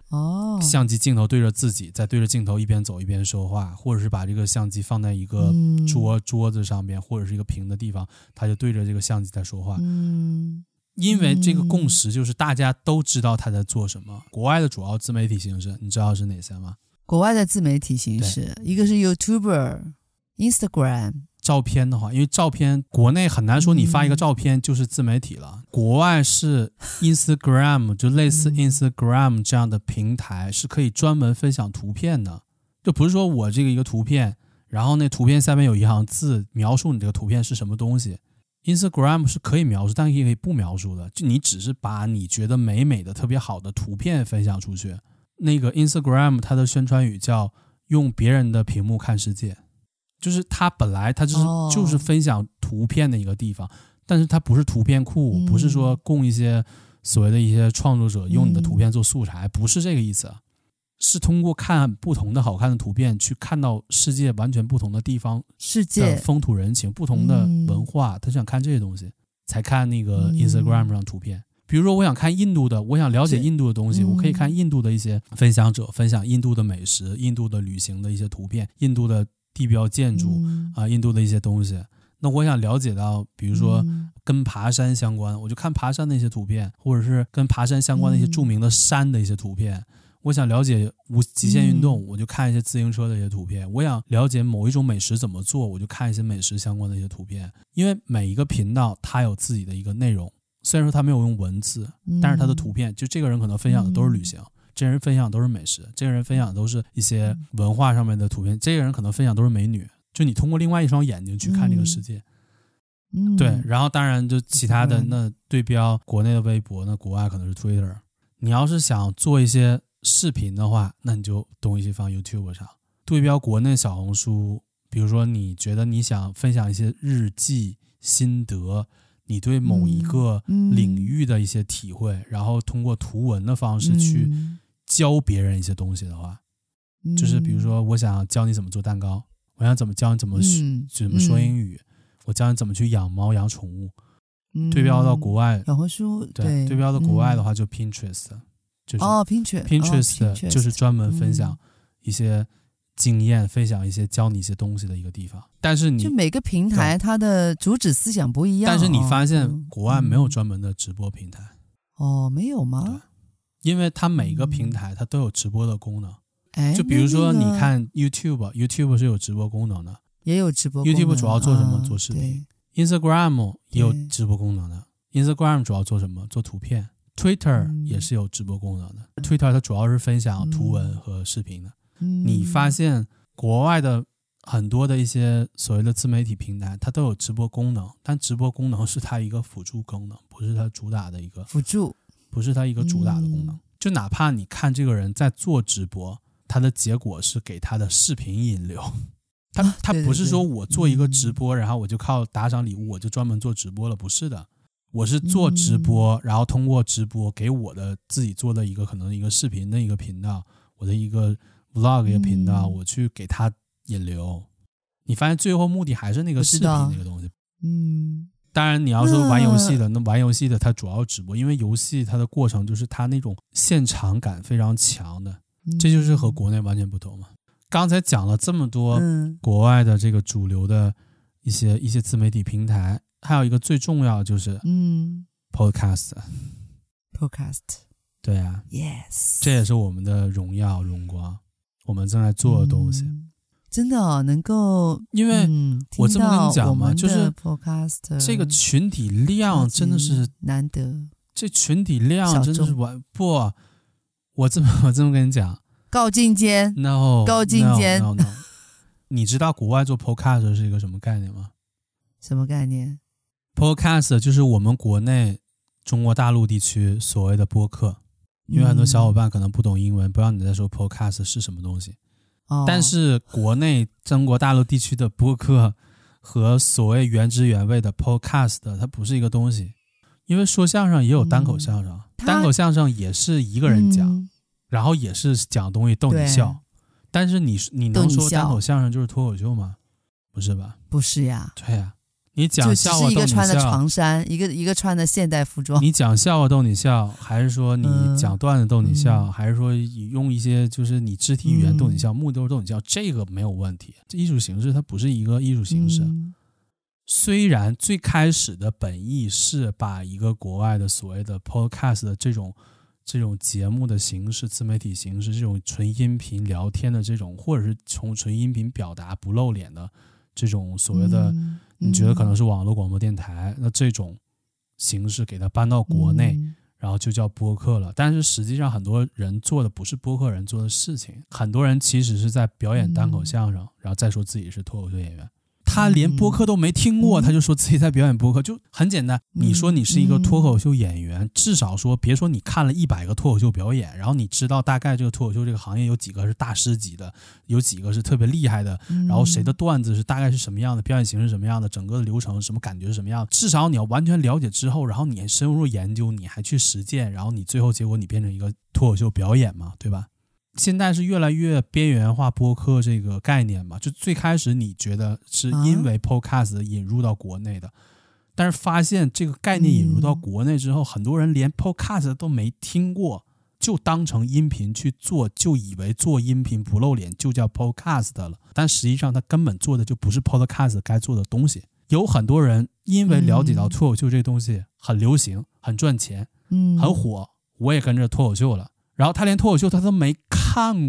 相机镜头对着自己，再对着镜头一边走一边说话，或者是把这个相机放在一个桌桌子上面，或者是一个平的地方，他就对着这个相机在说话。嗯，因为这个共识就是大家都知道他在做什么。国外的主要自媒体形式，你知道是哪些吗？国外的自媒体形式，一个是 YouTuber、Instagram。照片的话，因为照片国内很难说你发一个照片就是自媒体了。嗯、国外是 Instagram，[LAUGHS] 就类似 Instagram 这样的平台，是可以专门分享图片的。就不是说我这个一个图片，然后那图片下面有一行字描述你这个图片是什么东西。Instagram 是可以描述，但也可以不描述的。就你只是把你觉得美美的、特别好的图片分享出去。那个 Instagram 它的宣传语叫“用别人的屏幕看世界”。就是它本来它就是就是分享图片的一个地方，但是它不是图片库，不是说供一些所谓的一些创作者用你的图片做素材，不是这个意思，是通过看不同的好看的图片去看到世界完全不同的地方，世界风土人情、不同的文化，他想看这些东西，才看那个 Instagram 上图片。比如说，我想看印度的，我想了解印度的东西，我可以看印度的一些分享者分享印度的美食、印度的旅行的一些图片、印度的。地标建筑啊，印度的一些东西。那我想了解到，比如说跟爬山相关，我就看爬山的一些图片，或者是跟爬山相关的一些著名的山的一些图片。我想了解无极限运动，我就看一些自行车的一些图片。我想了解某一种美食怎么做，我就看一些美食相关的一些图片。因为每一个频道它有自己的一个内容，虽然说它没有用文字，但是它的图片，就这个人可能分享的都是旅行。这人分享都是美食，这个人分享都是一些文化上面的图片，这个人可能分享都是美女。就你通过另外一双眼睛去看这个世界，嗯，对。然后当然就其他的那对标国内的微博，那国外可能是 Twitter。你要是想做一些视频的话，那你就东西放 YouTube 上。对标国内小红书，比如说你觉得你想分享一些日记心得，你对某一个领域的一些体会，然后通过图文的方式去。教别人一些东西的话，就是比如说，我想教你怎么做蛋糕，我想怎么教你怎么学、嗯、怎么说英语，我教你怎么去养猫养宠物。对标到国外，小红书对，对标到国外的话就 Pinterest，就是哦 Pinterest Pinterest 就是专门分享一些经验，分享一些教你一些东西的一个地方。但是你就每个平台它的主旨思想不一样，但是你发现国外没有专门的直播平台哦，没有吗？因为它每个平台它都有直播的功能，哎，就比如说你看 YouTube，YouTube 是有直播功能的，也有直播功能。YouTube 主要做什么？做视频。Instagram 也有直播功能的，Instagram 主要做什么？做图片。Twitter 也是有直播功能的，Twitter 它主要是分享图文和视频的。你发现国外的很多的一些所谓的自媒体平台，它都有直播功能，但直播功能是它一个辅助功能，不是它主打的一个辅助。不是它一个主打的功能，就哪怕你看这个人在做直播，他的结果是给他的视频引流，[LAUGHS] 他他不是说我做一个直播，然后我就靠打赏礼物，我就专门做直播了，不是的，我是做直播，然后通过直播给我的自己做的一个可能一个视频的一个频道，我的一个 vlog 一个频道，我去给他引流，你发现最后目的还是那个视频那个东西，嗯。当然，你要说玩游戏的，那玩游戏的它主要直播，因为游戏它的过程就是它那种现场感非常强的，这就是和。国内完全不同嘛。刚才讲了这么多国外的这个主流的一些一些自媒体平台，还有一个最重要就是嗯，Podcast，Podcast，对啊，Yes，这也是我们的荣耀荣光，我们正在做的东西。真的哦，能够因为我这么跟你讲嘛，就是 Podcast 这个群体量真的是难得，这群体量真的是完不，我这么 [LAUGHS] 我这么跟你讲，高精尖，no，高精尖，no no, no。[LAUGHS] 你知道国外做 Podcast 是一个什么概念吗？什么概念？Podcast 就是我们国内中国大陆地区所谓的播客，因为很多小伙伴可能不懂英文，不知道你在说 Podcast 是什么东西。但是国内中国大陆地区的播客和所谓原汁原味的 podcast，它不是一个东西，因为说相声也有单口相声，单口相声也是一个人讲，然后也是讲东西逗你笑。但是你你能说单口相声就是脱口秀吗？不是吧？不是呀。对呀，你讲笑话逗你笑。一个穿的长衫，一个一个穿的现代服装。你讲笑话逗你笑，还是说你讲段子逗你笑，嗯、还是说用一些就是你肢体语言逗你笑，嗯、目的都是逗你笑，这个没有问题。这艺术形式它不是一个艺术形式。嗯、虽然最开始的本意是把一个国外的所谓的 podcast 的这种。这种节目的形式、自媒体形式，这种纯音频聊天的这种，或者是从纯音频表达不露脸的这种所谓的，你觉得可能是网络广播电台，那这种形式给它搬到国内，然后就叫播客了。但是实际上，很多人做的不是播客人做的事情，很多人其实是在表演单口相声，然后再说自己是脱口秀演员。他连播客都没听过，他就说自己在表演播客，就很简单。你说你是一个脱口秀演员，至少说别说你看了一百个脱口秀表演，然后你知道大概这个脱口秀这个行业有几个是大师级的，有几个是特别厉害的，然后谁的段子是大概是什么样的，表演形式什么样的，整个的流程什么感觉是什么样的。至少你要完全了解之后，然后你深入研究，你还去实践，然后你最后结果你变成一个脱口秀表演嘛，对吧？现在是越来越边缘化播客这个概念嘛？就最开始你觉得是因为 Podcast 引入到国内的，但是发现这个概念引入到国内之后，很多人连 Podcast 都没听过，就当成音频去做，就以为做音频不露脸就叫 Podcast 了。但实际上他根本做的就不是 Podcast 该做的东西。有很多人因为了解到脱口秀这东西很流行、很赚钱、很火，我也跟着脱口秀了。然后他连脱口秀他都没看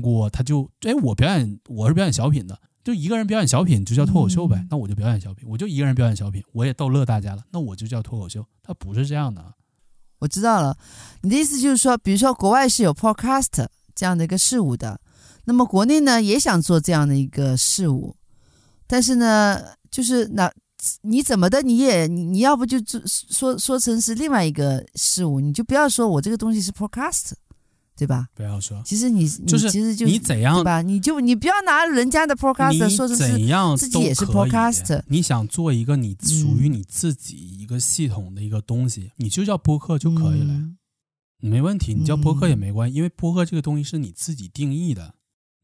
过，他就哎，我表演我是表演小品的，就一个人表演小品就叫脱口秀呗。嗯、那我就表演小品，我就一个人表演小品，我也逗乐大家了，那我就叫脱口秀。他不是这样的。我知道了，你的意思就是说，比如说国外是有 podcast 这样的一个事物的，那么国内呢也想做这样的一个事物，但是呢，就是那你怎么的你也你你要不就说说说成是另外一个事物，你就不要说我这个东西是 podcast。对吧？不要说。其实你就是，其实就你怎样对吧？你就你不要拿人家的 podcast 说成是自己也是 podcast。你想做一个你属于你自己一个系统的一个东西，嗯、你就叫播客就可以了，嗯、没问题。你叫播客也没关系，嗯、因为播客这个东西是你自己定义的。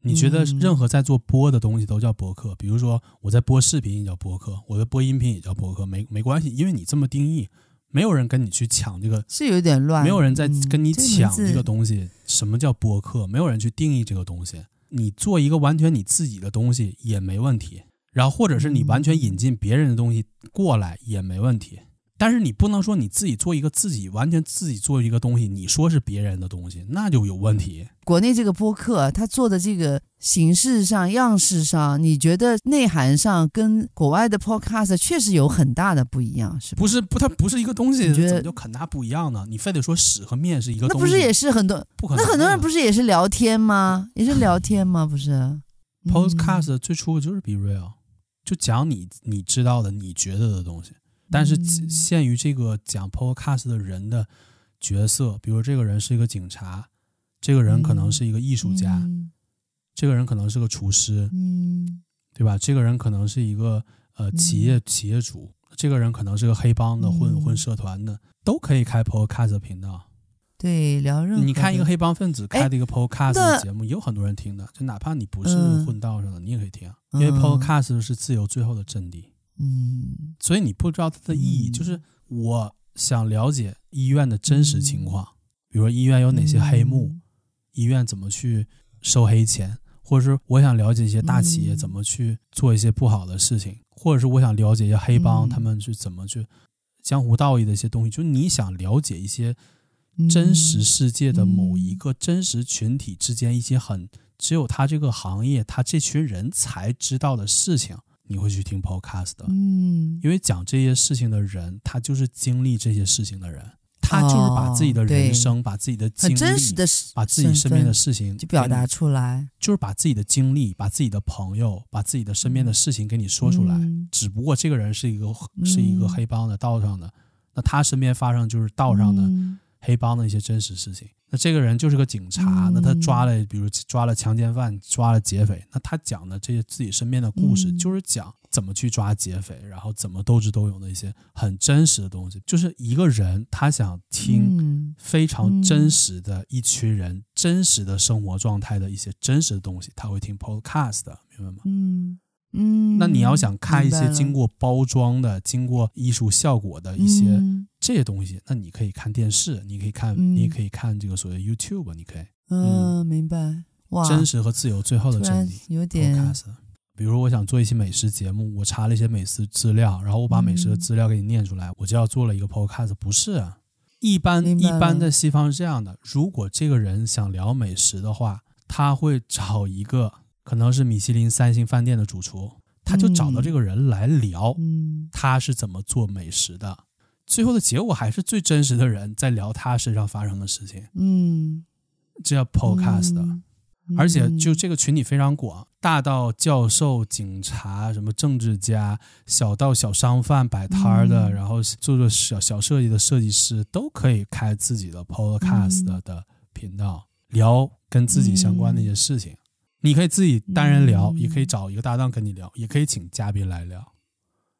你觉得任何在做播的东西都叫播客，比如说我在播视频也叫播客，我在播音频也叫播客，没没关系，因为你这么定义。没有人跟你去抢这个，是有点乱。没有人在跟你抢这个东西。什么叫播客？没有人去定义这个东西。你做一个完全你自己的东西也没问题。然后或者是你完全引进别人的东西过来也没问题。但是你不能说你自己做一个自己完全自己做一个东西，你说是别人的东西，那就有问题。国内这个播客，他做的这个形式上、样式上，你觉得内涵上跟国外的 podcast 确实有很大的不一样，是吧？不是不，它不是一个东西，怎么就很大不一样呢？你非得说屎和面是一个东西？那不是也是很多？不可能。那很多人不是也是聊天吗？[LAUGHS] 也是聊天吗？不是。Podcast 最初就是 Be Real，就讲你你知道的、你觉得的东西。但是限于这个讲 podcast 的人的角色，比如这个人是一个警察，这个人可能是一个艺术家，嗯、这个人可能是个厨师，嗯、对吧？这个人可能是一个呃企业企业主，这个人可能是个黑帮的混混社团的，都可以开 podcast 频道。对，聊任何。你看一个黑帮分子开的一个 podcast 的节目，也有很多人听的，就哪怕你不是混道上的，你也可以听，因为 podcast 是自由最后的阵地。嗯，所以你不知道它的意义，就是我想了解医院的真实情况，比如说医院有哪些黑幕，医院怎么去收黑钱，或者是我想了解一些大企业怎么去做一些不好的事情，或者是我想了解一些黑帮他们是怎么去江湖道义的一些东西，就是你想了解一些真实世界的某一个真实群体之间一些很只有他这个行业他这群人才知道的事情。你会去听 podcast 的，嗯，因为讲这些事情的人，他就是经历这些事情的人，他就是把自己的人生、把自己的经历、把自己身边的事情就表达出来，就是把自己的经历、把自己的朋友、把自己的身边的事情给你说出来。只不过这个人是一个是一个黑帮的道上的，那他身边发生就是道上的黑帮的一些真实事情。那这个人就是个警察，嗯、那他抓了，比如抓了强奸犯，抓了劫匪，那他讲的这些自己身边的故事，嗯、就是讲怎么去抓劫匪，然后怎么斗智斗勇的一些很真实的东西。就是一个人他想听非常真实的一群人、嗯、真实的生活状态的一些真实的东西，他会听 podcast，明白吗？嗯。嗯，那你要想看一些经过包装的、经过艺术效果的一些这些东西，那你可以看电视，你可以看，你也可以看这个所谓 YouTube，你可以。嗯，明白。哇，真实和自由最后的真理。有点。比如我想做一期美食节目，我查了一些美食资料，然后我把美食的资料给你念出来，我就要做了一个 Podcast。不是啊，一般一般的西方是这样的，如果这个人想聊美食的话，他会找一个。可能是米其林三星饭店的主厨，他就找到这个人来聊，他是怎么做美食的，最后的结果还是最真实的人在聊他身上发生的事情。嗯，这叫 podcast 的，而且就这个群体非常广，大到教授、警察、什么政治家，小到小商贩摆摊的，然后做做小小设计的设计师都可以开自己的 podcast 的频道，聊跟自己相关的一些事情。你可以自己单人聊，嗯、也可以找一个搭档跟你聊，也可以请嘉宾来聊。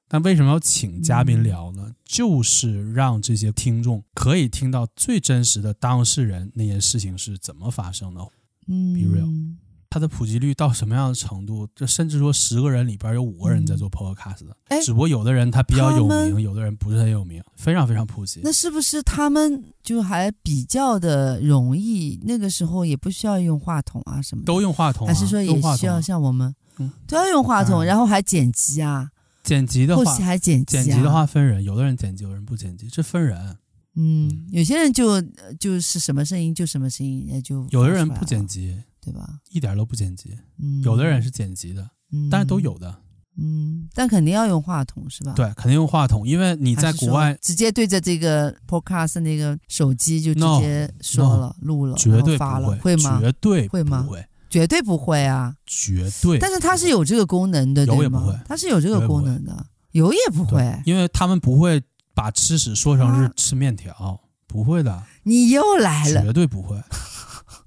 但为什么要请嘉宾聊呢？嗯、就是让这些听众可以听到最真实的当事人那件事情是怎么发生的。嗯，Be real。它的普及率到什么样的程度？就甚至说十个人里边有五个人在做 podcast 的，嗯、只不过有的人他比较有名，有的人不是很有名，非常非常普及。那是不是他们就还比较的容易？那个时候也不需要用话筒啊什么的，都用话筒、啊，还是说也需要像我们，嗯，都要用话筒，然后还剪辑啊？剪辑的话，后期还剪辑、啊，剪辑的话分人，有的人剪辑，有人不剪辑，这分人。嗯，有些人就就是什么声音就什么声音，也就有的人不剪辑。对吧？一点都不剪辑，嗯，有的人是剪辑的，嗯，但是都有的，嗯，但肯定要用话筒是吧？对，肯定用话筒，因为你在国外直接对着这个 podcast 那个手机就直接说了 no, 录了，绝对发了，会吗？绝对会吗？绝对不会啊，绝对。但是它是有这个功能的，有也不会，它是有这个功能的，有也不会，因为他们不会把吃屎说成是吃面条，不会的。你又来了，绝对不会。[LAUGHS]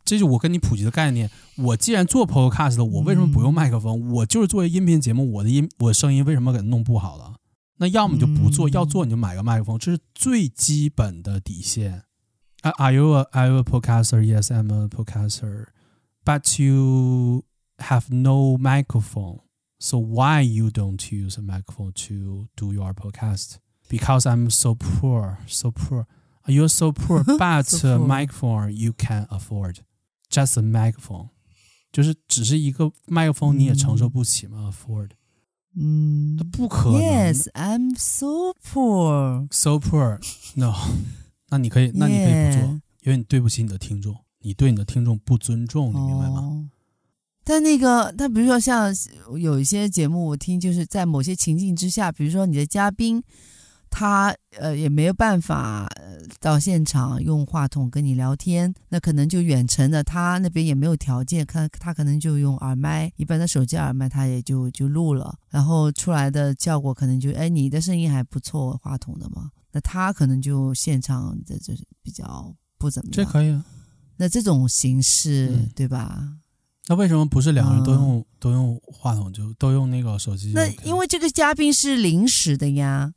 这是我跟你普及的概念。我既然做 podcast 的，我为什么不用麦克风？嗯、我就是作为音频节目，我的音，我声音为什么给它弄不好了？那要么就不做，嗯、要做你就买个麦克风，这是最基本的底线。Are you a, are you a podcaster? Yes, I'm a podcaster. But you have no microphone. So why you don't use a microphone to do your podcast? Because I'm so poor, so poor. You're so poor, but so microphone you can afford. Just a microphone，就是只是一个麦克风，你也承受不起吗？嗯？Afford，嗯，不可能。Yes, I'm so poor. So poor. No，[LAUGHS] 那你可以，那你可以不做.因为你对不起你的听众，你对你的听众不尊重，你明白吗？Oh. 但那个，但比如说像有一些节目，我听就是在某些情境之下，比如说你的嘉宾。他呃也没有办法到现场用话筒跟你聊天，那可能就远程的，他那边也没有条件，看他可能就用耳麦，一般的手机耳麦，他也就就录了，然后出来的效果可能就哎你的声音还不错，话筒的嘛，那他可能就现场的就是比较不怎么样。这可以啊，那这种形式、嗯、对吧？那为什么不是两个人都用、嗯、都用话筒就都用那个手机？那因为这个嘉宾是临时的呀。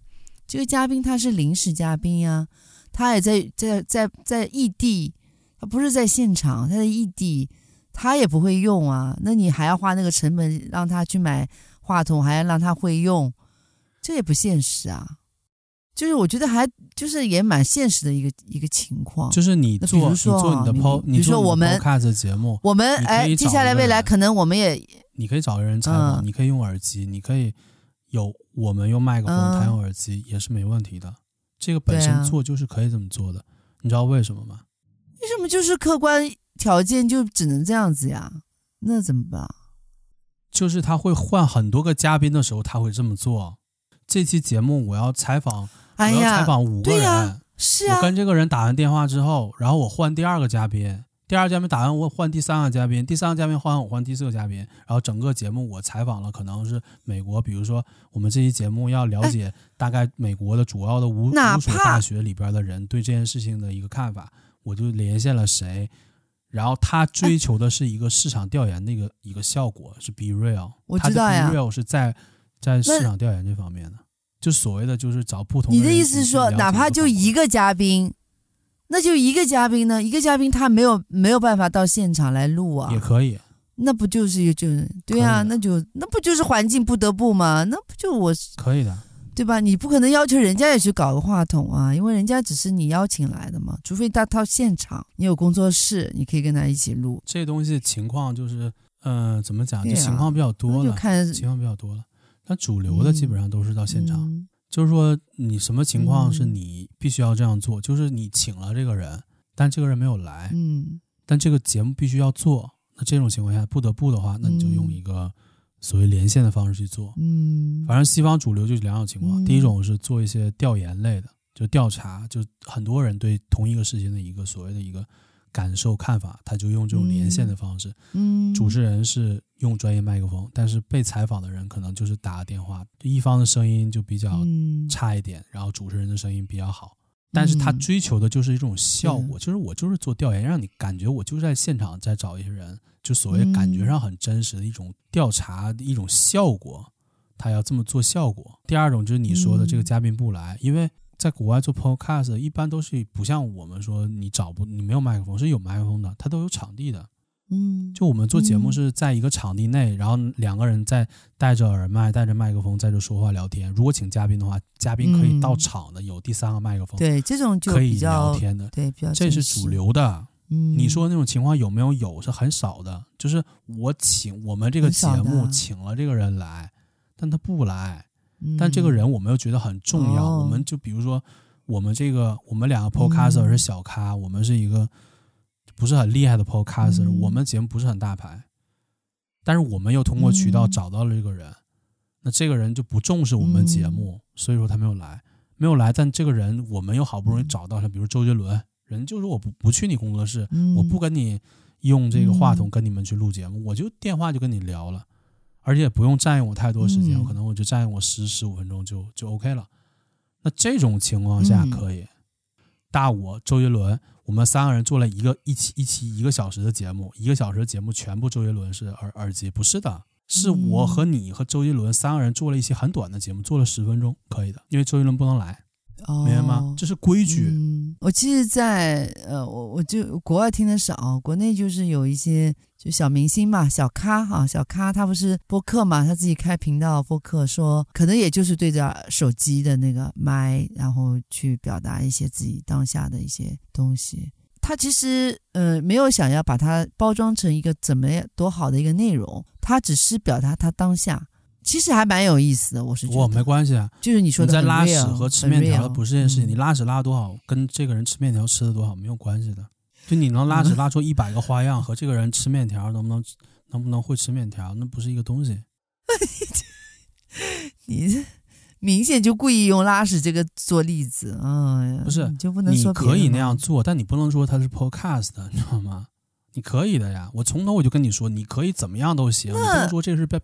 这个嘉宾他是临时嘉宾呀，他也在在在在异地，他不是在现场，他在异地，他也不会用啊。那你还要花那个成本让他去买话筒，还要让他会用，这也不现实啊。就是我觉得还就是也蛮现实的一个一个情况。就是你做，比如说你做你的 po，比如说我们 podcast 节目，我们哎，接下来未来可能我们也，你可以找个人采访，嗯、你可以用耳机，你可以。有我们用麦克风，他用耳机也是没问题的。嗯、这个本身做就是可以这么做的，啊、你知道为什么吗？为什么就是客观条件就只能这样子呀？那怎么办？就是他会换很多个嘉宾的时候，他会这么做。这期节目我要采访，哎、我要采访五个人，是啊。我跟这个人打完电话之后，然后我换第二个嘉宾。第二嘉宾打完我换第三个嘉宾，第三个嘉宾换我换第四个嘉宾，然后整个节目我采访了可能是美国，比如说我们这期节目要了解大概美国的主要的五五所大学里边的人对这件事情的一个看法，我就连线了谁，然后他追求的是一个市场调研的一个一个效果，是 be real，我知道呀，be real 是在在市场调研这方面的，就所谓的就是找不同。你的意思是说，哪怕就一个嘉宾？那就一个嘉宾呢？一个嘉宾他没有没有办法到现场来录啊？也可以，那不就是就对啊？那就那不就是环境不得不吗？那不就我可以的，对吧？你不可能要求人家也去搞个话筒啊，因为人家只是你邀请来的嘛。除非他到现场，你有工作室，你可以跟他一起录。这东西情况就是，嗯、呃，怎么讲？啊、就情况比较多了，就看情况比较多了。那主流的基本上都是到现场。就是说，你什么情况是你必须要这样做？嗯、就是你请了这个人，但这个人没有来，嗯，但这个节目必须要做。那这种情况下不得不的话，那你就用一个所谓连线的方式去做。嗯，反正西方主流就是两种情况：嗯、第一种是做一些调研类的，就调查，就很多人对同一个事情的一个所谓的一个。感受看法，他就用这种连线的方式。嗯，主持人是用专业麦克风，但是被采访的人可能就是打个电话，一方的声音就比较差一点，嗯、然后主持人的声音比较好。但是他追求的就是一种效果，嗯、就是我就是做调研，让你感觉我就是在现场在找一些人，就所谓感觉上很真实的一种调查的一种效果，他要这么做效果。第二种就是你说的这个嘉宾不来，因为。在国外做 podcast 一般都是不像我们说你找不你没有麦克风，是有麦克风的，它都有场地的。嗯，就我们做节目是在一个场地内，嗯、然后两个人在戴着耳麦、戴着麦克风在这说话聊天。如果请嘉宾的话，嘉宾可以到场的，嗯、有第三个麦克风。对，这种就可以聊天的。对，比较这是主流的。嗯，你说那种情况有没有？有是很少的。就是我请我们这个节目请了这个人来，但他不来。但这个人我们又觉得很重要，嗯、我们就比如说，我们这个我们两个 podcaster 是小咖，嗯、我们是一个不是很厉害的 podcaster，、嗯、我们节目不是很大牌，但是我们又通过渠道找到了这个人，嗯、那这个人就不重视我们节目，嗯、所以说他没有来，没有来。但这个人我们又好不容易找到他，比如周杰伦，人就说我不不去你工作室，嗯、我不跟你用这个话筒跟你们去录节目，嗯、我就电话就跟你聊了。而且不用占用我太多时间，可能我就占用我十十五分钟就就 OK 了。那这种情况下可以，嗯、大我周杰伦，我们三个人做了一个一期一期一个小时的节目，一个小时的节目全部周杰伦是耳耳机，不是的，是我和你和周杰伦三个人做了一期很短的节目，做了十分钟可以的，因为周杰伦不能来。哦、明白吗？这是规矩。嗯、我其实在，在呃，我我就国外听的少，国内就是有一些就小明星嘛，小咖哈，小咖他不是播客嘛，他自己开频道播客说，说可能也就是对着手机的那个麦，然后去表达一些自己当下的一些东西。他其实呃没有想要把它包装成一个怎么样多好的一个内容，他只是表达他当下。其实还蛮有意思的，我是觉得。我没关系啊，就是你说的。你在拉屎和吃面条不是这件事情，你拉屎拉多好，跟这个人吃面条吃的多好没有关系的。就你能拉屎拉出一百个花样，和这个人吃面条能不能能不能会吃面条，那不是一个东西。[LAUGHS] 你这明显就故意用拉屎这个做例子啊！不是，你就不能说你可以那样做，但你不能说它是 podcast，你知道吗？你可以的呀，我从头我就跟你说，你可以怎么样都行，你不能说这是表，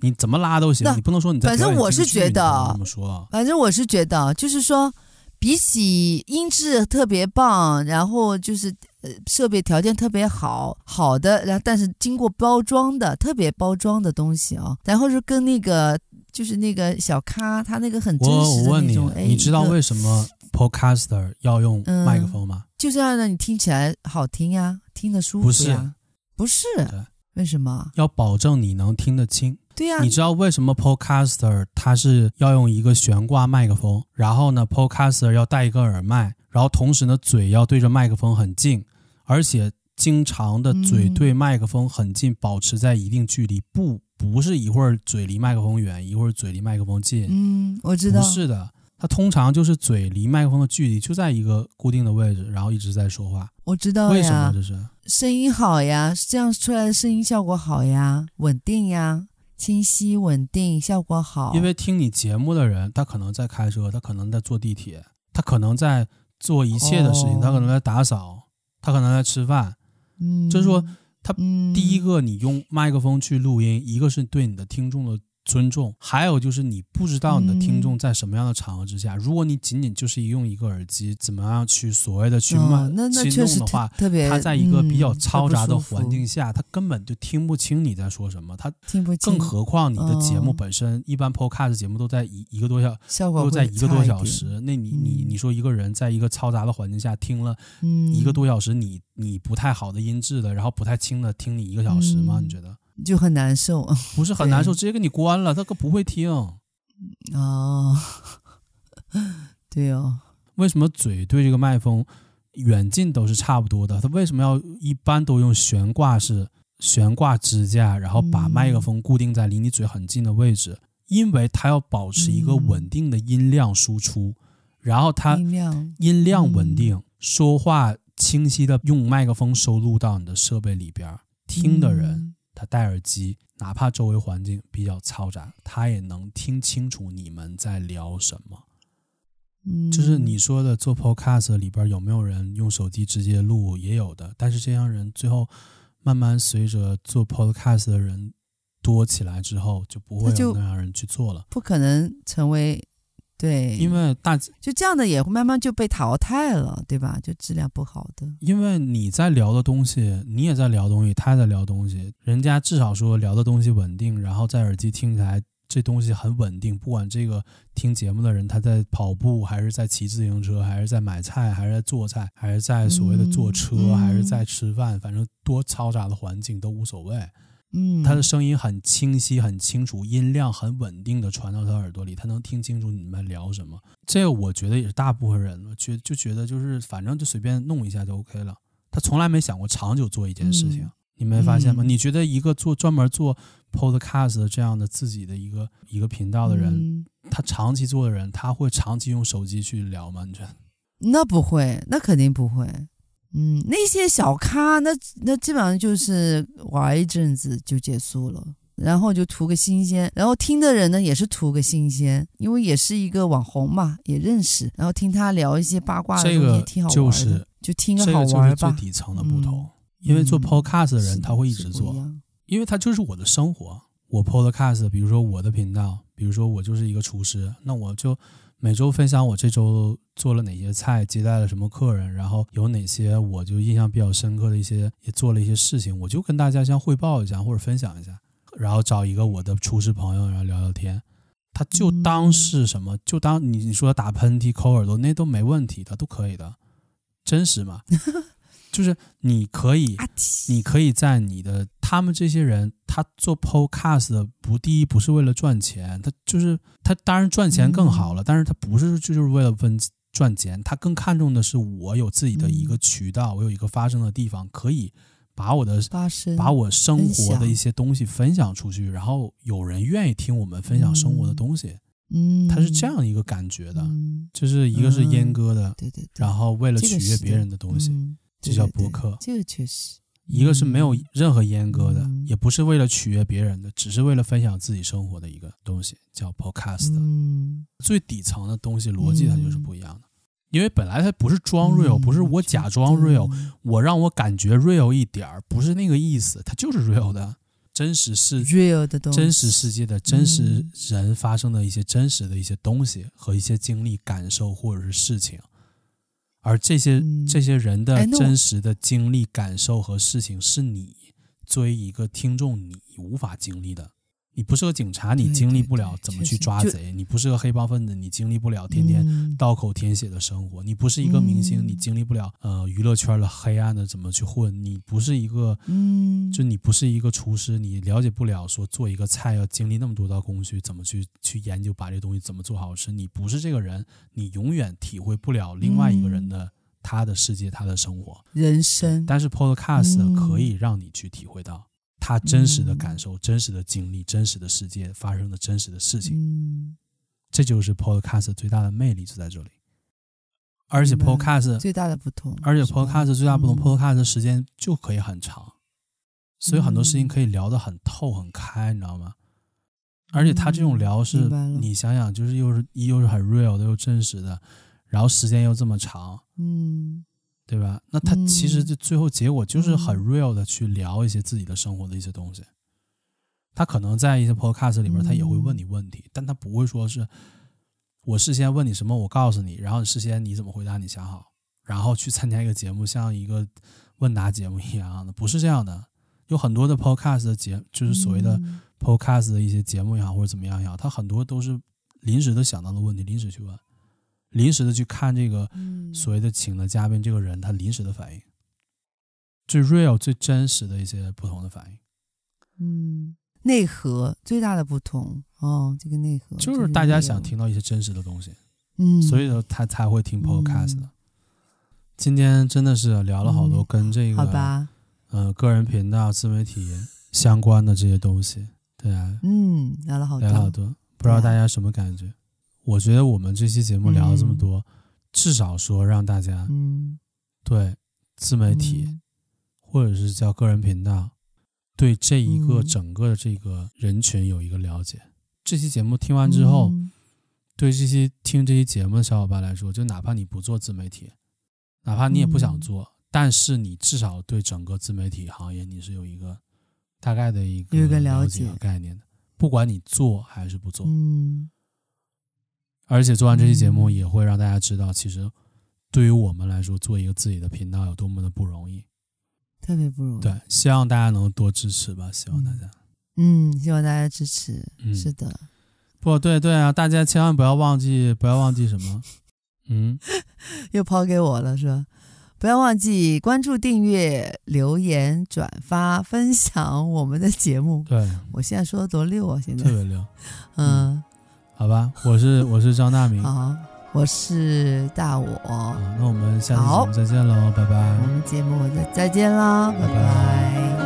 你怎么拉都行，你不能说你在。反正我是觉得，怎么说？反正我是觉得，就是说，比起音质特别棒，然后就是呃设备条件特别好好的，然后但是经过包装的特别包装的东西啊，然后是跟那个就是那个小咖他那个很真实的那种。我问你，你知道为什么 Podcaster 要用麦克风吗？嗯、就是要让你听起来好听呀。听得舒服呀？不是，不是，对为什么？要保证你能听得清。对呀、啊，你知道为什么 Podcaster 他是要用一个悬挂麦克风，然后呢，Podcaster 要带一个耳麦，然后同时呢，嘴要对着麦克风很近，而且经常的嘴对麦克风很近，嗯、保持在一定距离，不不是一会儿嘴离麦克风远，一会儿嘴离麦克风近。嗯，我知道。不是的。他通常就是嘴离麦克风的距离就在一个固定的位置，然后一直在说话。我知道，为什么这是？声音好呀，这样出来的声音效果好呀，稳定呀，清晰稳定，效果好。因为听你节目的人，他可能在开车，他可能在坐地铁，他可能在做一切的事情，哦、他可能在打扫，他可能在吃饭，嗯，就是说，他嗯第一个，你用麦克风去录音，一个是对你的听众的。尊重，还有就是你不知道你的听众在什么样的场合之下，嗯、如果你仅仅就是用一个耳机，怎么样去所谓的去慢、哦、那那去弄的话，特别他在一个比较嘈杂的嗯、环境下，他根本就听不清你在说什么，他听不清。更何况你的节目本身，哦、一般 Podcast 节目都在一一个多小时，都在一个多小时，那你你你说一个人在一个嘈杂的环境下听了一个多小时，你你不太好的音质的，然后不太清的听你一个小时吗？嗯、你觉得？就很难受，[LAUGHS] 不是很难受，直接给你关了，他可不会听。哦，[LAUGHS] 对哦。为什么嘴对这个麦克风远近都是差不多的？他为什么要一般都用悬挂式悬挂支架，然后把麦克风固定在离你嘴很近的位置？嗯、因为它要保持一个稳定的音量输出，嗯、然后它音量音量稳定，嗯、说话清晰的用麦克风收录到你的设备里边，听的人。他戴耳机，哪怕周围环境比较嘈杂，他也能听清楚你们在聊什么。就是你说的做 podcast 里边有没有人用手机直接录？也有的，但是这样人最后慢慢随着做 podcast 的人多起来之后，就不会有那样人去做了，不可能成为。对，因为大就这样的也会慢慢就被淘汰了，对吧？就质量不好的。因为你在聊的东西，你也在聊东西，他也在聊东西，人家至少说聊的东西稳定，然后在耳机听起来这东西很稳定。不管这个听节目的人他在跑步，还是在骑自行车，还是在买菜，还是在做菜，还是在所谓的坐车，嗯、还是在吃饭，反正多嘈杂的环境都无所谓。嗯，他的声音很清晰、很清楚，音量很稳定的传到他耳朵里，他能听清楚你们在聊什么。这个我觉得也是大部分人了，觉就觉得就是反正就随便弄一下就 OK 了。他从来没想过长久做一件事情，嗯、你没发现吗？嗯、你觉得一个做专门做 Podcast 的这样的自己的一个一个频道的人，嗯、他长期做的人，他会长期用手机去聊吗？你觉得？那不会，那肯定不会。嗯，那些小咖，那那基本上就是玩一阵子就结束了，然后就图个新鲜，然后听的人呢也是图个新鲜，因为也是一个网红嘛，也认识，然后听他聊一些八卦的东西也挺好玩的，就是就听个好玩吧。这个就是最底层的不同，嗯、因为做 podcast 的人他会一直做，因为他就是我的生活。我 podcast，比如说我的频道，比如说我就是一个厨师，那我就。每周分享我这周做了哪些菜，接待了什么客人，然后有哪些我就印象比较深刻的一些，也做了一些事情，我就跟大家先汇报一下或者分享一下，然后找一个我的厨师朋友，然后聊聊天，他就当是什么，就当你你说打喷嚏、抠耳朵那都没问题的，都可以的，真实嘛。就是你可以，你可以在你的他们这些人，他做 podcast 的不第一不是为了赚钱，他就是他当然赚钱更好了，嗯、但是他不是就是为了分赚钱，他更看重的是我有自己的一个渠道，嗯、我有一个发声的地方，可以把我的把我生活的一些东西分享出去，然后有人愿意听我们分享生活的东西，嗯，他是这样一个感觉的，嗯、就是一个是阉割的，嗯、对对对，然后为了取悦别人的东西。这叫播客，这个确实，一个是没有任何阉割的，嗯、也不是为了取悦别人的，只是为了分享自己生活的一个东西，叫 podcast。嗯、最底层的东西逻辑它就是不一样的，嗯、因为本来它不是装 real，、嗯、不是我假装 real，、嗯、我让我感觉 real 一点儿，不是那个意思，它就是 real 的，真实世 real 的东西，真实世界的真实人发生的一些真实的一些东西和一些经历、感受或者是事情。而这些这些人的真实的经历、感受和事情，是你作为一个听众你无法经历的。你不是个警察，你经历不了怎么去抓贼；你不是个黑帮分子，你经历不了天天刀口舔血的生活；你不是一个明星，你经历不了呃娱乐圈的黑暗的怎么去混；你不是一个，就你不是一个厨师，你了解不了说做一个菜要经历那么多道工序，怎么去去研究把这东西怎么做好吃。你不是这个人，你永远体会不了另外一个人的他的世界、他的生活、人生。但是 Podcast 可以让你去体会到。他真实的感受、嗯、真实的经历、真实的世界发生的真实的事情，嗯、这就是 Podcast 最大的魅力就在这里。而且 Podcast 最大的不同，而且 Podcast 最大不同、嗯、，Podcast 的时间就可以很长，所以很多事情可以聊得很透、很开，你知道吗？而且他这种聊是，你想想，就是又是又是很 real 的，又真实的，然后时间又这么长，嗯。对吧？那他其实就最后结果就是很 real 的去聊一些自己的生活的一些东西。他可能在一些 podcast 里面，他也会问你问题，嗯、但他不会说是我事先问你什么，我告诉你，然后事先你怎么回答，你想好，然后去参加一个节目，像一个问答节目一样的，不是这样的。有很多的 podcast 的节，就是所谓的 podcast 的一些节目也好，或者怎么样也好，他很多都是临时的想到的问题，临时去问，临时的去看这个所谓的请的嘉宾这个人他临时的反应，最 real 最真实的一些不同的反应，嗯。内核最大的不同哦，这个内核就是大家想听到一些真实的东西，嗯，所以说他才会听 podcast 的。嗯、今天真的是聊了好多跟这个，嗯、好吧，呃，个人频道、自媒体相关的这些东西，对啊，嗯，聊了好多，聊了好多，不知道大家什么感觉？啊、我觉得我们这期节目聊了这么多，嗯、至少说让大家，嗯，对自媒体，嗯、或者是叫个人频道。对这一个整个的这个人群有一个了解。嗯、这期节目听完之后，嗯、对这些听这期节目的小伙伴来说，就哪怕你不做自媒体，哪怕你也不想做，嗯、但是你至少对整个自媒体行业你是有一个大概的一个了解概念的。不管你做还是不做，嗯，而且做完这期节目也会让大家知道，其实对于我们来说，做一个自己的频道有多么的不容易。特别不容易。对，希望大家能多支持吧，希望大家。嗯，希望大家支持。嗯、是的。不对，对啊，大家千万不要忘记，不要忘记什么？[LAUGHS] 嗯，又抛给我了，是吧？不要忘记关注、订阅、留言、转发、分享我们的节目。对，我现在说的多溜啊，现在特别溜。嗯，嗯，好吧，我是我是张大明。好。我是大我，那我们下期节目再见喽，拜拜。我们节目再再见啦，拜拜。拜拜。